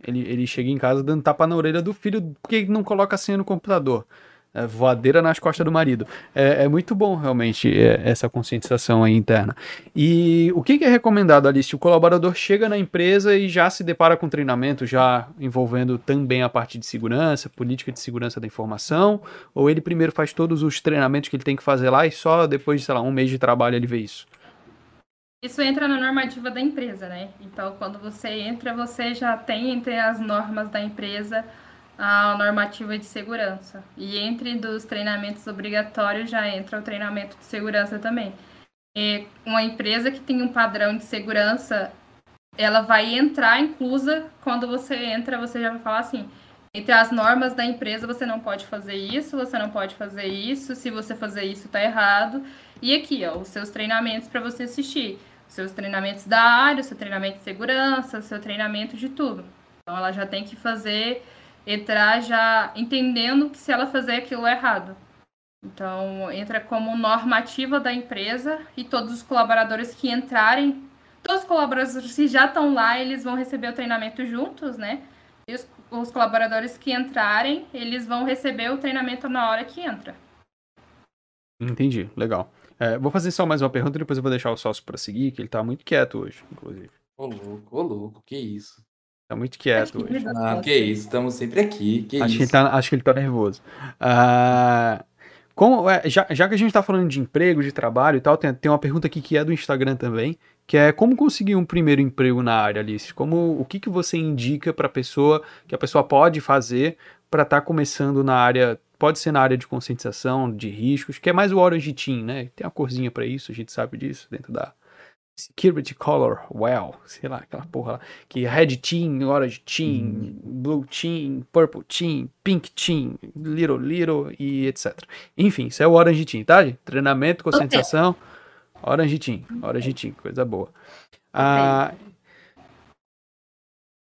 Ele, ele chega em casa dando tapa na orelha do filho, porque não coloca a senha no computador. É, voadeira nas costas do marido. É, é muito bom, realmente, é, essa conscientização aí interna. E o que, que é recomendado, Alice? O colaborador chega na empresa e já se depara com treinamento, já envolvendo também a parte de segurança, política de segurança da informação, ou ele primeiro faz todos os treinamentos que ele tem que fazer lá e só depois de, sei lá, um mês de trabalho ele vê isso? Isso entra na normativa da empresa, né? Então, quando você entra, você já tem entre as normas da empresa a normativa de segurança. E entre dos treinamentos obrigatórios já entra o treinamento de segurança também. E uma empresa que tem um padrão de segurança, ela vai entrar inclusa quando você entra, você já vai falar assim, entre as normas da empresa você não pode fazer isso, você não pode fazer isso, se você fazer isso tá errado. E aqui, ó, os seus treinamentos para você assistir. Os seus treinamentos da área, o seu treinamento de segurança, o seu treinamento de tudo. Então ela já tem que fazer entrar já entendendo que se ela fazer aquilo é errado. Então, entra como normativa da empresa e todos os colaboradores que entrarem, todos os colaboradores que já estão lá, eles vão receber o treinamento juntos, né? E os, os colaboradores que entrarem, eles vão receber o treinamento na hora que entra. Entendi, legal. É, vou fazer só mais uma pergunta e depois eu vou deixar o sócio para seguir, que ele tá muito quieto hoje, inclusive. Ô louco, ô louco, que isso. Tá muito quieto hoje. Ah, que isso, estamos sempre aqui. Que acho, isso. Que ele tá, acho que ele tá nervoso. Uh, como, é, já, já que a gente tá falando de emprego, de trabalho e tal, tem, tem uma pergunta aqui que é do Instagram também, que é como conseguir um primeiro emprego na área, Alice? Como, o que, que você indica para pessoa, que a pessoa pode fazer para estar tá começando na área, pode ser na área de conscientização, de riscos, que é mais o Orange Team, né? Tem uma corzinha para isso, a gente sabe disso dentro da, Security Color Well, sei lá, aquela porra lá. Que Red Team, Orange Team, hum. Blue Team, Purple Team, Pink Team, Little Little e etc. Enfim, isso é o Orange Team, tá, gente? Treinamento, conscientização, okay. Orange Team, Orange Team, coisa boa. Ah,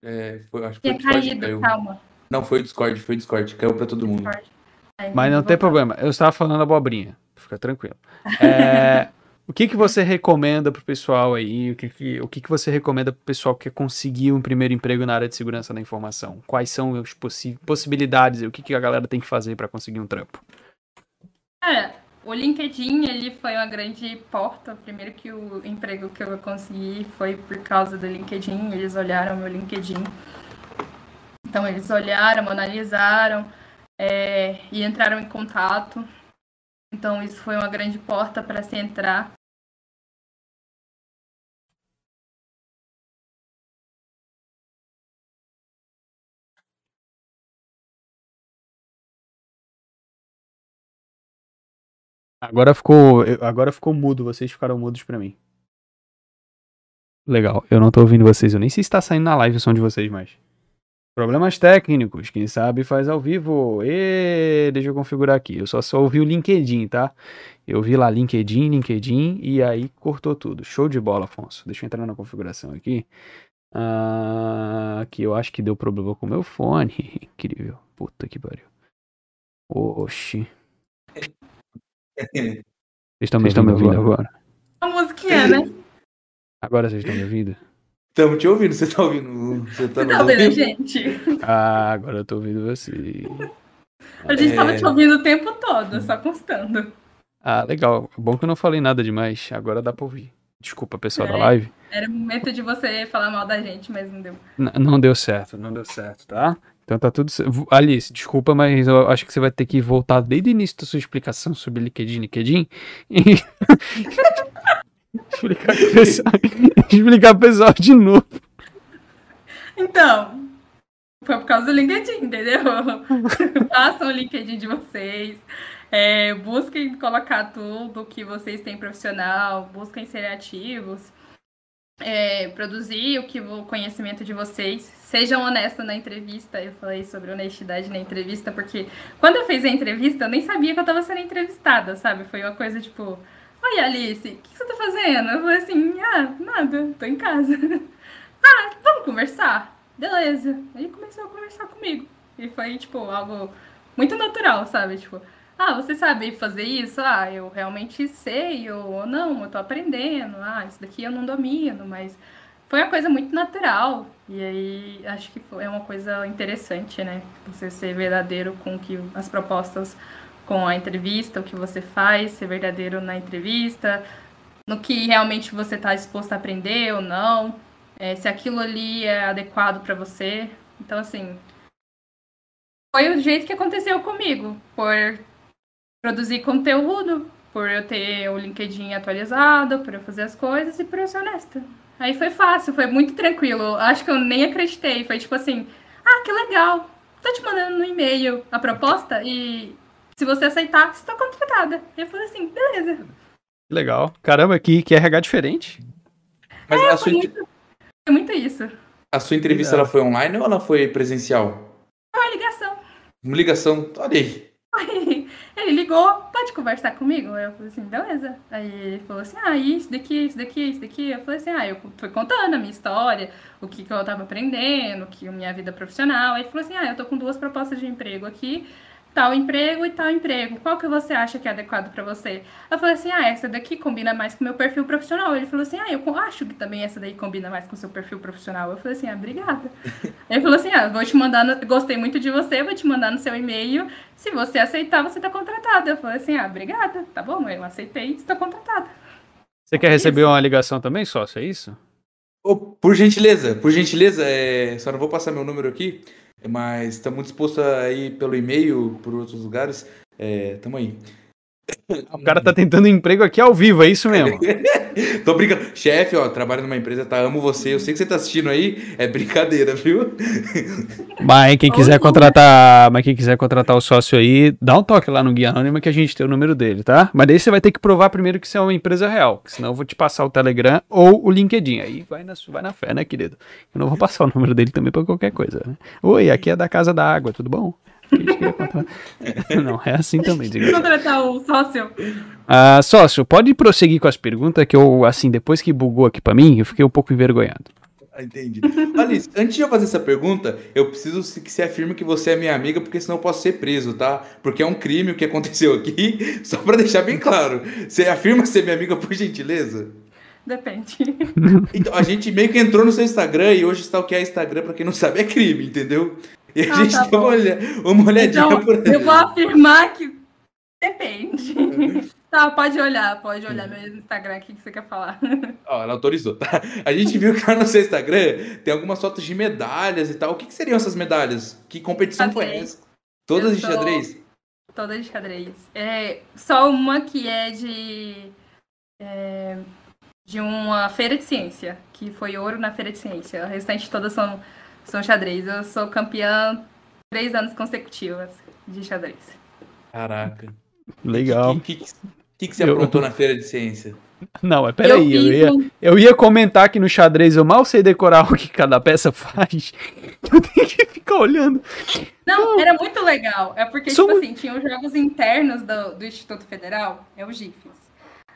é, foi, acho que foi Discord caído, caiu. calma. Não, foi o Discord, foi o Discord, caiu pra todo mundo. Mas não tem problema, eu estava falando abobrinha, fica tranquilo. É... O que, que você recomenda pro pessoal aí? O que, que, o que, que você recomenda pro pessoal que quer conseguir um primeiro emprego na área de segurança da informação? Quais são as possi possibilidades e o que, que a galera tem que fazer para conseguir um trampo? É, o LinkedIn, ele foi uma grande porta. Primeiro que o emprego que eu consegui foi por causa do LinkedIn. Eles olharam meu LinkedIn. Então, eles olharam, analisaram é, e entraram em contato. Então, isso foi uma grande porta para se entrar. Agora ficou, agora ficou mudo, vocês ficaram mudos para mim. Legal, eu não tô ouvindo vocês, eu nem sei se tá saindo na live o som de vocês mais. Problemas técnicos, quem sabe faz ao vivo. E deixa eu configurar aqui. Eu só só ouvi o LinkedIn, tá? Eu vi lá LinkedIn, LinkedIn e aí cortou tudo. Show de bola, Afonso. Deixa eu entrar na configuração aqui. Ah, aqui eu acho que deu problema com o meu fone. Incrível. Puta que pariu. Oxi. Vocês estão me, me ouvindo agora? A musiquinha, né? Agora vocês estão me ouvindo? Estamos te ouvindo, você tá ouvindo? Você tá, você tá ouvindo a gente? Ah, agora eu tô ouvindo você. A gente é... tava te ouvindo o tempo todo, só constando. Ah, legal. Bom que eu não falei nada demais, agora dá pra ouvir. Desculpa, pessoal é, da live. Era o momento de você falar mal da gente, mas não deu. N não deu certo, não deu certo, tá? Então tá tudo certo. Alice, desculpa, mas eu acho que você vai ter que voltar desde o início da sua explicação sobre LinkedIn, LinkedIn. E... explicar pro pessoal, explicar pro pessoal de novo. Então, foi por causa do LinkedIn, entendeu? Façam o LinkedIn de vocês. É, busquem colocar tudo que vocês têm profissional, busquem ser ativos, é, produzir o que o conhecimento de vocês. Sejam honestos na entrevista. Eu falei sobre honestidade na entrevista, porque quando eu fiz a entrevista, eu nem sabia que eu estava sendo entrevistada, sabe? Foi uma coisa tipo Oi, Alice, o que você tá fazendo? Eu falei assim, ah, nada, tô em casa. ah, vamos conversar? Beleza. Aí começou a conversar comigo. E foi, tipo, algo muito natural, sabe? Tipo, ah, você sabe fazer isso? Ah, eu realmente sei, ou não, eu tô aprendendo. Ah, isso daqui eu não domino, mas foi uma coisa muito natural. E aí acho que é uma coisa interessante, né? Você ser verdadeiro com que as propostas com a entrevista, o que você faz, ser verdadeiro na entrevista, no que realmente você está disposto a aprender ou não, é, se aquilo ali é adequado para você. Então, assim, foi o jeito que aconteceu comigo, por produzir conteúdo, por eu ter o LinkedIn atualizado, por eu fazer as coisas e por eu ser honesta. Aí foi fácil, foi muito tranquilo. Acho que eu nem acreditei. Foi tipo assim, ah, que legal. tô te mandando no e-mail a proposta e se você aceitar, você tá contratada. Eu falei assim, beleza. Legal. Caramba, que, que RH diferente. Mas É, a, foi sua, muito, foi muito isso. a sua entrevista ela foi online ou ela foi presencial? Foi uma ligação. Uma ligação, olha aí. Aí ele ligou, pode conversar comigo? Eu falei assim, beleza. Aí ele falou assim, ah, isso daqui, isso daqui, isso daqui. Eu falei assim, ah, eu fui contando a minha história, o que, que eu tava aprendendo, que a minha vida profissional. Aí ele falou assim, ah, eu tô com duas propostas de emprego aqui, tal emprego e tal emprego. Qual que você acha que é adequado pra você? Eu falei assim, ah, essa daqui combina mais com o meu perfil profissional. Ele falou assim, ah, eu acho que também essa daí combina mais com o seu perfil profissional. Eu falei assim, ah, obrigada. Ele falou assim, ah, vou te mandar, no... gostei muito de você, vou te mandar no seu e-mail. Se você aceitar, você tá contratada. Eu falei assim, ah, obrigada, tá bom, eu aceitei, estou contratada. Você quer receber uma ligação também, sócio? É isso? Ô, por gentileza, por gentileza, é, só não vou passar meu número aqui, mas estamos dispostos a ir pelo e-mail, por outros lugares. É, tamo aí. O cara tá tentando emprego aqui ao vivo, é isso mesmo. Tô brincando. Chefe, ó, trabalho numa empresa, tá? Amo você. Eu sei que você tá assistindo aí. É brincadeira, viu? Mas quem quiser contratar, mas quem quiser contratar o sócio aí, dá um toque lá no Guia Anônima que a gente tem o número dele, tá? Mas daí você vai ter que provar primeiro que você é uma empresa real, que senão eu vou te passar o Telegram ou o LinkedIn. Aí vai na, vai na fé, né, querido? Eu não vou passar o número dele também pra qualquer coisa, né? Oi, aqui é da Casa da Água, tudo bom? Não, é assim também, diga. Contratar o sócio. Ah, sócio, pode prosseguir com as perguntas que eu, assim, depois que bugou aqui pra mim, eu fiquei um pouco envergonhado. Ah, Entendi. Alice, antes de eu fazer essa pergunta, eu preciso que você afirme que você é minha amiga, porque senão eu posso ser preso, tá? Porque é um crime o que aconteceu aqui, só pra deixar bem claro. Você afirma ser minha amiga por gentileza? Depende. Então, a gente meio que entrou no seu Instagram e hoje stalkear Instagram, pra quem não sabe, é crime, entendeu? E a Ah, gente tá deu uma, olha- uma olhadinha Então, por eu vou afirmar que depende. Tá, pode olhar, pode olhar meu Instagram aqui que você quer falar. Ó, ela autorizou, tá? A gente viu que lá no seu Instagram tem algumas fotos de medalhas e tal. O que, que seriam essas medalhas? Que competição foi essa? Todas Eu de sou- xadrez? Toda de xadrez. É, só uma que é de. é, de uma feira de ciência, que foi ouro na feira de ciência. O restante todas são, são xadrez. Eu sou campeã três anos consecutivos de xadrez. Caraca. Legal. O que, que, que, que você Eu- aprontou na feira de ciência? Não, mas peraí, eu, fiz ia, um- eu ia comentar que no xadrez eu mal sei decorar o que cada peça faz. Eu tenho que ficar olhando. Não, era muito legal. É porque, Sou tipo assim, tinha os jogos internos do, do Instituto Federal, é o GIFES.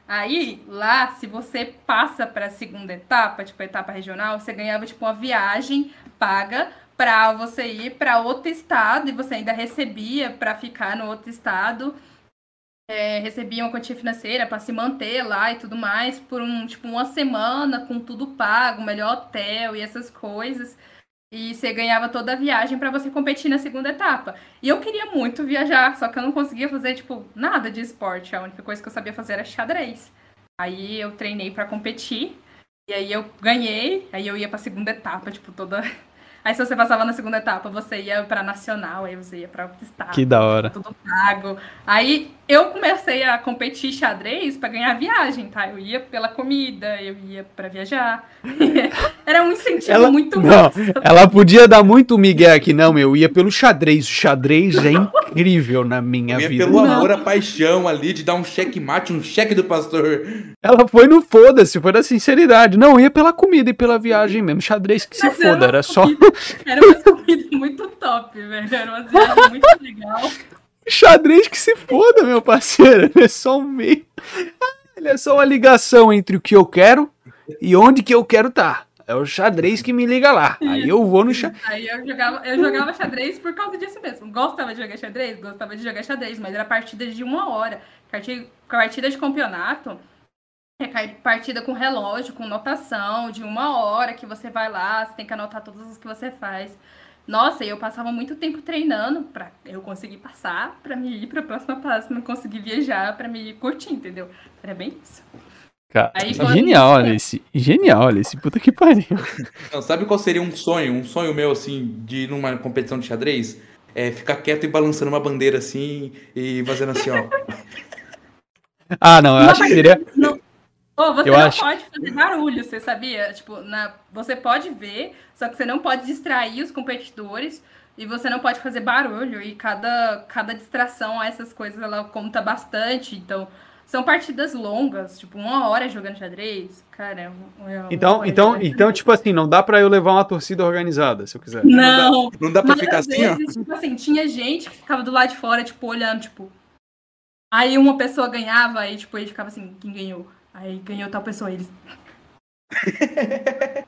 Aí, lá, se você passa para a segunda etapa, tipo a etapa regional, você ganhava tipo uma viagem paga para você ir para outro estado e você ainda recebia para ficar no outro estado. É, recebia uma quantia financeira para se manter lá e tudo mais por um tipo uma semana com tudo pago, melhor hotel e essas coisas. E você ganhava toda a viagem para você competir na segunda etapa. E eu queria muito viajar, só que eu não conseguia fazer, tipo, nada de esporte. A única coisa que eu sabia fazer era xadrez. Aí eu treinei para competir. E aí eu ganhei. Aí eu ia pra segunda etapa, tipo, toda. Aí se você passava na segunda etapa, você ia pra nacional, aí você ia pra outro estado. Que da hora. Tudo pago. Aí eu comecei a competir xadrez pra ganhar viagem, tá? Eu ia pela comida, eu ia pra viajar. Era um incentivo Ela, muito não, massa. ela podia dar muito migué aqui, não, meu. Eu ia pelo xadrez. O xadrez é incrível na minha Eu ia vida. pelo amor, a paixão ali, de dar um checkmate, um cheque do pastor. Ela foi no foda-se, foi na sinceridade. Não, eu ia pela comida e pela viagem mesmo. Xadrez que se Mas era foda, uma era só. Era uma comida muito top, velho. Era uma viagem muito legal. Xadrez que se foda, meu parceiro. Ele é só um meio. Ele é só uma ligação entre o que eu quero e onde que eu quero estar. É o xadrez que me liga lá. Aí eu vou no xadrez. Aí eu jogava, eu jogava xadrez por causa disso mesmo. Gostava de jogar xadrez? Gostava de jogar xadrez, mas era partida de uma hora. Partida de campeonato é partida com relógio, com notação, de uma hora que você vai lá, você tem que anotar todas as que você faz. Nossa, e eu passava muito tempo treinando pra eu conseguir passar, pra me ir pra próxima fase, pra eu conseguir viajar, pra me curtir, entendeu? Era bem isso. Cara, Aí quando- genial, Alice. Genial, Alice. Puta que pariu. Não, sabe qual seria um sonho? Um sonho meu, assim, de ir numa competição de xadrez? É ficar quieto e balançando uma bandeira assim e fazendo assim, ó. Ah, não, eu acho que seria. Não. Ô, você Eu não acho- pode fazer barulho, você sabia? Tipo, na... você pode ver, só que você não pode distrair os competidores. e você não pode fazer barulho, e cada, cada distração a essas coisas ela conta bastante, então são partidas longas, tipo uma hora jogando xadrez, cara. É então, então, então, tipo assim, não dá para eu levar uma torcida organizada, se eu quiser. Não, não dá, não dá pra ficar assim, vezes, ó. Tipo assim, tinha gente que ficava do lado de fora, tipo, olhando, tipo. Aí uma pessoa ganhava, aí tipo, ele ficava assim, quem ganhou? Aí ganhou tal pessoa, eles.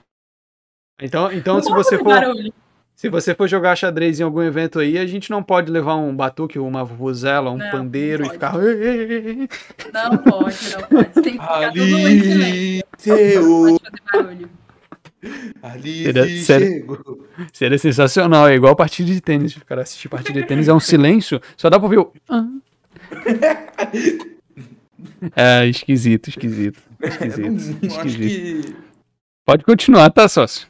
então, então se você for. Barulho. Se você for jogar xadrez em algum evento aí, a gente não pode levar um batuque, uma vuvuzela, um não, pandeiro e ficar. Não pode, não pode. Tem que ficar Ali, tudo barulho. Ali seria, seria, seria, sensacional, é igual partida de tênis. O cara assistir partida de tênis é um silêncio, só dá pra ouvir o. É esquisito, esquisito. Esquisito. esquisito. Que... Pode continuar, tá, sócio?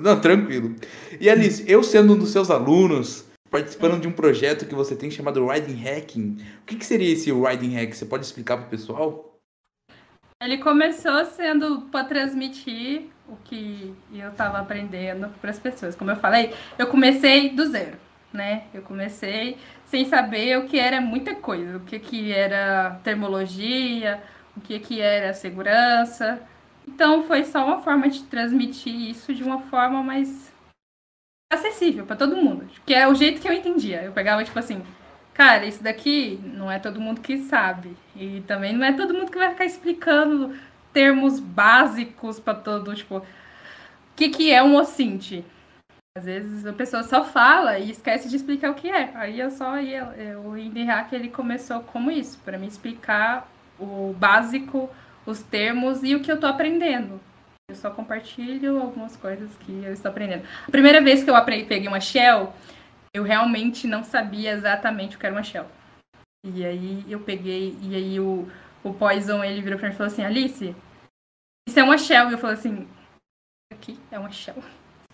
Não, tranquilo. E Alice, eu sendo um dos seus alunos, participando de um projeto que você tem chamado Riding Hacking, o que, que seria esse Riding Hack? Você pode explicar para o pessoal? Ele começou sendo para transmitir o que eu estava aprendendo para as pessoas. Como eu falei, eu comecei do zero, né? Eu comecei sem saber o que era muita coisa, o que, que era termologia, o que, que era segurança. Então foi só uma forma de transmitir isso de uma forma mais acessível para todo mundo, que é o jeito que eu entendia. Eu pegava tipo assim, cara, isso daqui não é todo mundo que sabe e também não é todo mundo que vai ficar explicando termos básicos para todo, tipo, o que que é um ocinte? Às vezes a pessoa só fala e esquece de explicar o que é. Aí eu só ia, o Indie Hack ele começou como isso, para me explicar o básico os termos e o que eu estou aprendendo. Eu só compartilho algumas coisas que eu estou aprendendo. A primeira vez que eu peguei uma shell, eu realmente não sabia exatamente o que era uma shell. E aí eu peguei, e aí o, o Poison, ele virou pra mim e falou assim, Alice, isso é uma shell. E eu falei assim, aqui é uma shell.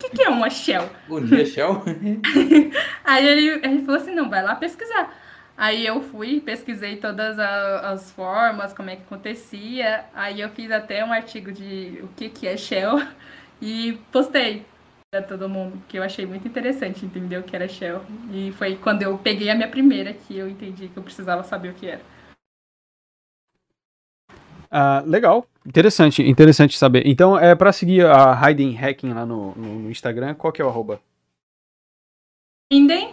O que, que é uma shell? Bom dia, shell. aí ele, ele falou assim, não, vai lá pesquisar. Aí eu fui, pesquisei todas as formas, como é que acontecia. Aí eu fiz até um artigo de o que, que é Shell e postei para todo mundo, que eu achei muito interessante entender o que era Shell. E foi quando eu peguei a minha primeira que eu entendi que eu precisava saber o que era. Ah, legal, interessante, interessante saber. Então, é para seguir a Hiding Hacking lá no, no, no, Instagram, qual que é o arroba? Hidden,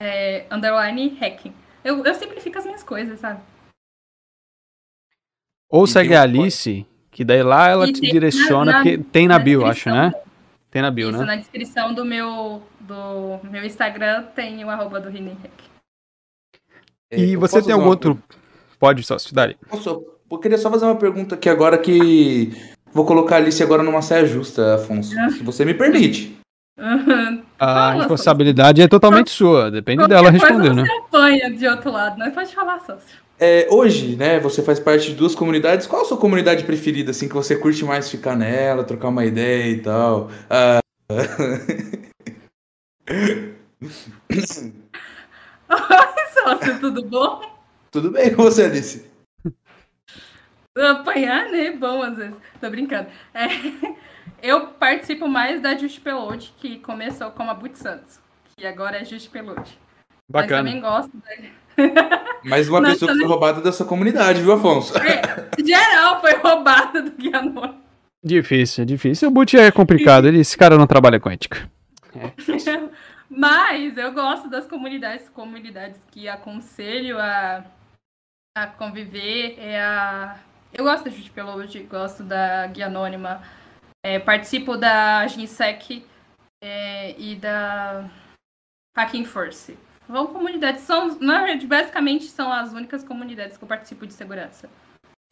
é, underline hacking. Eu, eu simplifico as minhas coisas, sabe? Ou e segue a Alice, que daí lá ela e te direciona, na, porque tem na, na bio, acho, né? Tem na bio, Isso, né? na descrição do meu, do meu Instagram tem o arroba do Hidden É, e você tem algum outro... Pode, só, se dá Posso, eu queria só fazer uma pergunta aqui agora que... Vou colocar a Alice agora numa saia justa, Afonso. Se você me permite. Uhum. A responsabilidade é totalmente sua, depende dela responder, né? Você apanha de outro lado, não pode falar, sócio. É, hoje, né, você faz parte de duas comunidades. Qual a sua comunidade preferida, assim, que você curte mais ficar nela, trocar uma ideia e tal? Ah... Oi, sócio, tudo bom? Tudo bem com você, Alice? Apanhar, né? Bom, às vezes. Tô brincando. É... Eu participo mais da Just Pelode, que começou como a Boot Santos, que agora é Just Pelode. Bacana. Mas também gosto da... Mais uma pessoa também... que foi roubada dessa comunidade, viu, Afonso? É, geral foi roubada do Guianor. Difícil, difícil. O Boot é complicado, ele, esse cara não trabalha com ética. É. Mas eu gosto das comunidades, comunidades que aconselho a, a conviver. É a... Eu gosto da Just Pelode, gosto da Guia Anônima. É, participo da Ginsec é, e da Hacking Force. São comunidades, são, na verdade, basicamente são as únicas comunidades que eu participo de segurança.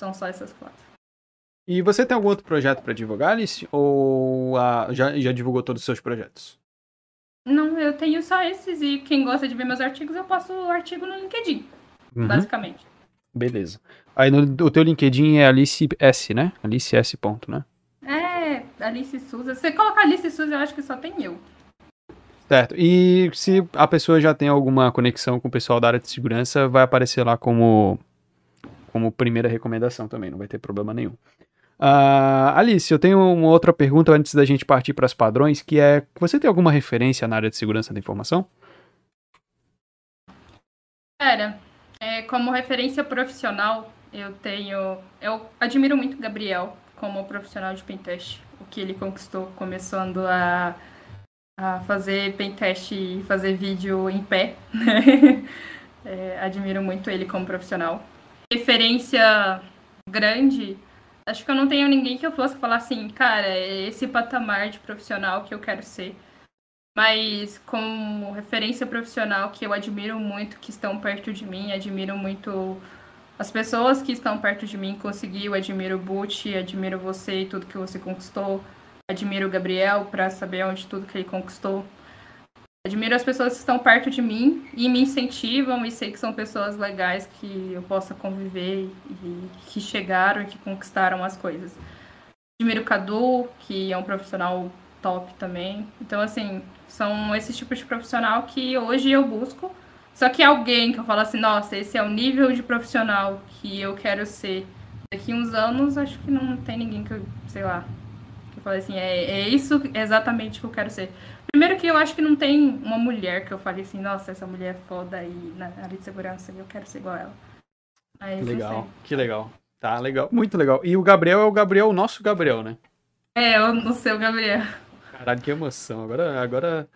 São só essas quatro. E você tem algum outro projeto para divulgar, Alice? Ou ah, já, já divulgou todos os seus projetos? Não, eu tenho só esses e quem gosta de ver meus artigos, eu posto o artigo no LinkedIn, uhum. basicamente. Beleza. Aí no, o teu LinkedIn é Alice S, né? Alice S. Ponto, né? Alice Souza. Você coloca Alice Souza, eu acho que só tem eu. Certo. E se a pessoa já tem alguma conexão com o pessoal da área de segurança, vai aparecer lá como, como primeira recomendação também, não vai ter problema nenhum. Uh, Alice, eu tenho uma outra pergunta antes da gente partir para os padrões, que é: você tem alguma referência na área de segurança da informação? Cara, é, como referência profissional, eu tenho. Eu admiro muito o Gabriel como profissional de pentest. O que ele conquistou começando a, a fazer pentest e fazer vídeo em pé. Né? É, admiro muito ele como profissional. Referência grande, acho que eu não tenho ninguém que eu possa falar assim, cara, é esse patamar de profissional que eu quero ser. Mas como referência profissional que eu admiro muito, que estão perto de mim, admiro muito as pessoas que estão perto de mim conseguiu, admiro o Butch, admiro você e tudo que você conquistou, admiro o Gabriel para saber onde tudo que ele conquistou. Admiro as pessoas que estão perto de mim e me incentivam e sei que são pessoas legais que eu possa conviver e que chegaram e que conquistaram as coisas. Admiro o Cadu, que é um profissional top também. Então, assim, são esses tipos de profissional que hoje eu busco. Só que alguém que eu falo assim, nossa, esse é o nível de profissional que eu quero ser. Daqui uns anos, acho que não tem ninguém que eu, sei lá, que eu fale assim, é, é isso exatamente que eu quero ser. Primeiro que eu acho que não tem uma mulher que eu falei assim, nossa, essa mulher é foda aí na área de segurança, eu quero ser igual a ela. Mas, legal, que legal. Tá, legal, muito legal. E o Gabriel é o Gabriel, o nosso Gabriel, né? É, o seu Gabriel. Caralho, que emoção. Agora, agora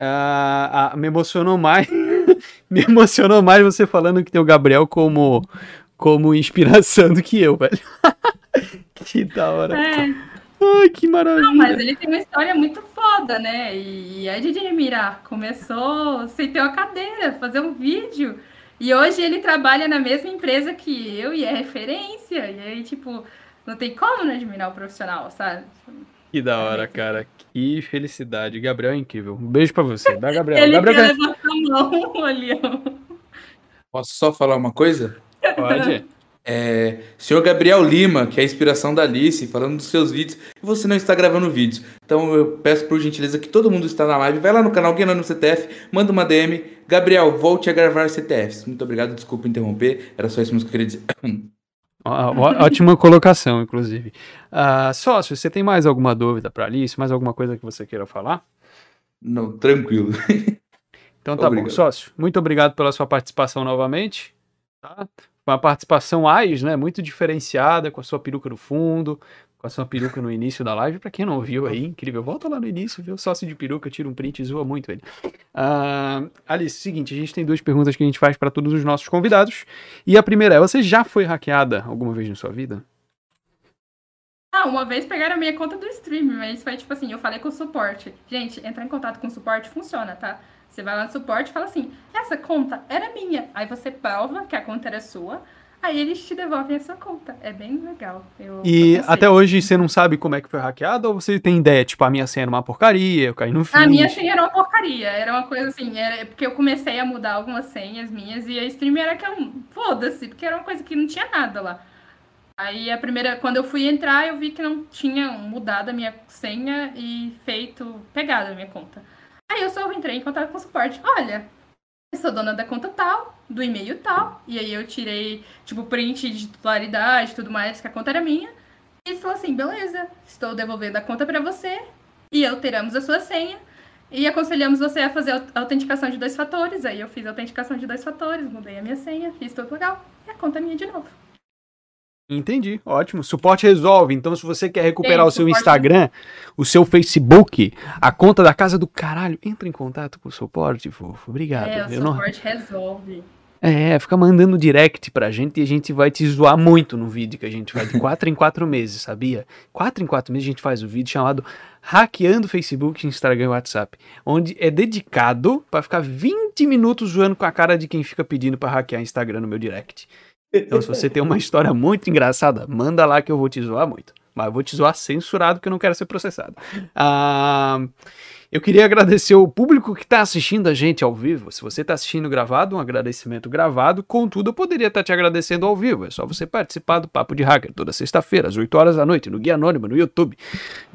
ah, ah, me emocionou mais. me emocionou mais você falando que tem o Gabriel como, como inspiração do que eu, velho. que da hora. É. Ai, que maravilha. Não, mas ele tem uma história muito foda, né? E é de admirar. Começou sem ter uma cadeira, fazer um vídeo. E hoje ele trabalha na mesma empresa que eu e é referência. E aí, tipo, não tem como não admirar o profissional, sabe? Que da hora, cara. Que felicidade. Gabriel é incrível. Um beijo pra você. Dá, Gabriel. Ele Gabriel quer levantar a mão, Leão. Posso só falar uma coisa? Pode. É, senhor Gabriel Lima, que é a inspiração da Alice, falando dos seus vídeos, e você não está gravando vídeos. Então eu peço por gentileza que todo mundo está na live, vai lá no canal Guiano no CTF, manda uma DM. Gabriel, volte a gravar CTFs. Muito obrigado, desculpa interromper, era só isso mesmo que eu queria dizer. Ótima colocação, inclusive. Uh, sócio, você tem mais alguma dúvida para Alice? Mais alguma coisa que você queira falar? Não, tranquilo. Então tá obrigado. bom, sócio. Muito obrigado pela sua participação novamente. Tá? uma participação AIS, né? Muito diferenciada, com a sua peruca no fundo, com a sua peruca no início da live. Para quem não viu aí, incrível. Volta lá no início, viu? Sócio de peruca, tira um print e zoa muito ele. Uh, Alice, seguinte, a gente tem duas perguntas que a gente faz para todos os nossos convidados. E a primeira é: você já foi hackeada alguma vez na sua vida? Ah, uma vez pegaram a minha conta do stream, mas foi tipo assim, eu falei com o suporte. Gente, entrar em contato com o suporte funciona, tá? Você vai lá no suporte e fala assim: essa conta era minha. Aí você prova que a conta era sua. Aí eles te devolvem a sua conta. É bem legal. Eu e até hoje você não sabe como é que foi hackeado ou você tem ideia? Tipo, a minha senha era uma porcaria, eu caí no fim. A minha senha era uma porcaria. Era uma coisa assim, era porque eu comecei a mudar algumas senhas minhas e a stream era que eu. Foda-se, porque era uma coisa que não tinha nada lá. Aí a primeira, quando eu fui entrar, eu vi que não tinha mudado a minha senha e feito, pegado a minha conta. Aí eu só entrei em contato com o suporte. Olha, eu sou dona da conta tal, do e-mail tal. E aí eu tirei, tipo, print de titularidade e tudo mais, que a conta era minha. E falou assim: beleza, estou devolvendo a conta para você e alteramos a sua senha. E aconselhamos você a fazer a autenticação de dois fatores. Aí eu fiz a autenticação de dois fatores, mudei a minha senha, fiz tudo legal. E a conta é minha de novo. Entendi, ótimo. Suporte resolve. Então, se você quer recuperar o seu Instagram, o seu Facebook, a conta da casa do caralho, entra em contato com o suporte, fofo. Obrigado. É, o suporte não... resolve. É, fica mandando direct pra gente e a gente vai te zoar muito no vídeo que a gente faz de 4 em 4 meses, sabia? 4 em 4 meses a gente faz o um vídeo chamado Hackeando Facebook, Instagram e WhatsApp, onde é dedicado para ficar 20 minutos zoando com a cara de quem fica pedindo para hackear Instagram no meu direct. Então, se você tem uma história muito engraçada, manda lá que eu vou te zoar muito. Mas eu vou te zoar censurado, porque eu não quero ser processado. Ah, eu queria agradecer o público que está assistindo a gente ao vivo. Se você está assistindo gravado, um agradecimento gravado. Contudo, eu poderia estar tá te agradecendo ao vivo. É só você participar do Papo de Hacker toda sexta-feira, às 8 horas da noite, no Guia Anônima, no YouTube.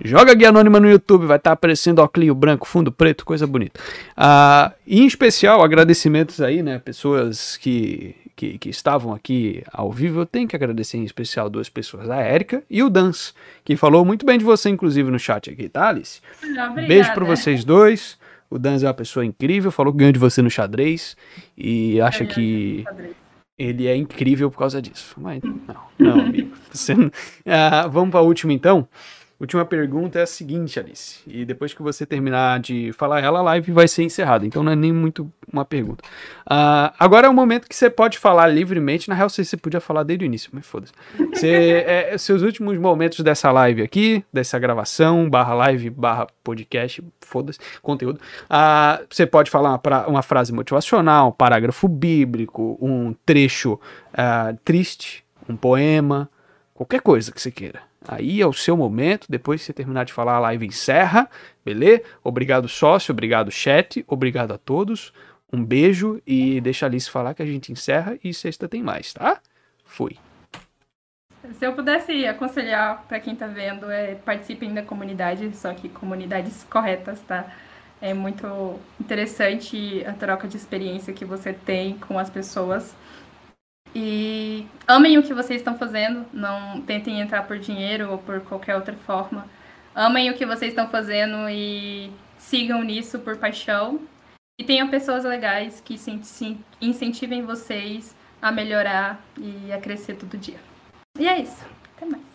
Joga Guia Anônima no YouTube, vai estar tá aparecendo óculos branco, fundo preto, coisa bonita. Ah, em especial, agradecimentos aí, né? Pessoas que que, que estavam aqui ao vivo, eu tenho que agradecer em especial duas pessoas, a Érica e o Dans, que falou muito bem de você, inclusive, no chat aqui, tá, Alice? Obrigada. Beijo para vocês dois. O Dans é uma pessoa incrível, falou que ganhou de você no xadrez e acha Eu que ele é incrível por causa disso. Mas não, não, amigo. Você Ah, vamos para a última então. Última pergunta é a seguinte, Alice. E depois que você terminar de falar ela, a live vai ser encerrada. Então não é nem muito uma pergunta. Ah, agora é o momento que você pode falar livremente. Na real, você, você podia falar desde o início, mas foda-se. Você, é, seus últimos momentos dessa live aqui, dessa gravação, barra live, barra podcast, foda-se, conteúdo. Ah, você pode falar uma, pra- uma frase motivacional, um parágrafo bíblico, um trecho ah, triste, um poema, qualquer coisa que você queira. Aí é o seu momento, depois que você terminar de falar, a live encerra, beleza? Obrigado, sócio, obrigado, chat, obrigado a todos. Um beijo e deixa a Alice falar que a gente encerra e sexta tem mais, tá? Fui. Se eu pudesse aconselhar para quem tá vendo, é participem da comunidade, só que comunidades corretas, tá? É muito interessante a troca de experiência que você tem com as pessoas. E amem o que vocês estão fazendo, não tentem entrar por dinheiro ou por qualquer outra forma. Amem o que vocês estão fazendo e sigam nisso por paixão. E tenham pessoas legais que incentivem vocês a melhorar e a crescer todo dia. E é isso. Até mais.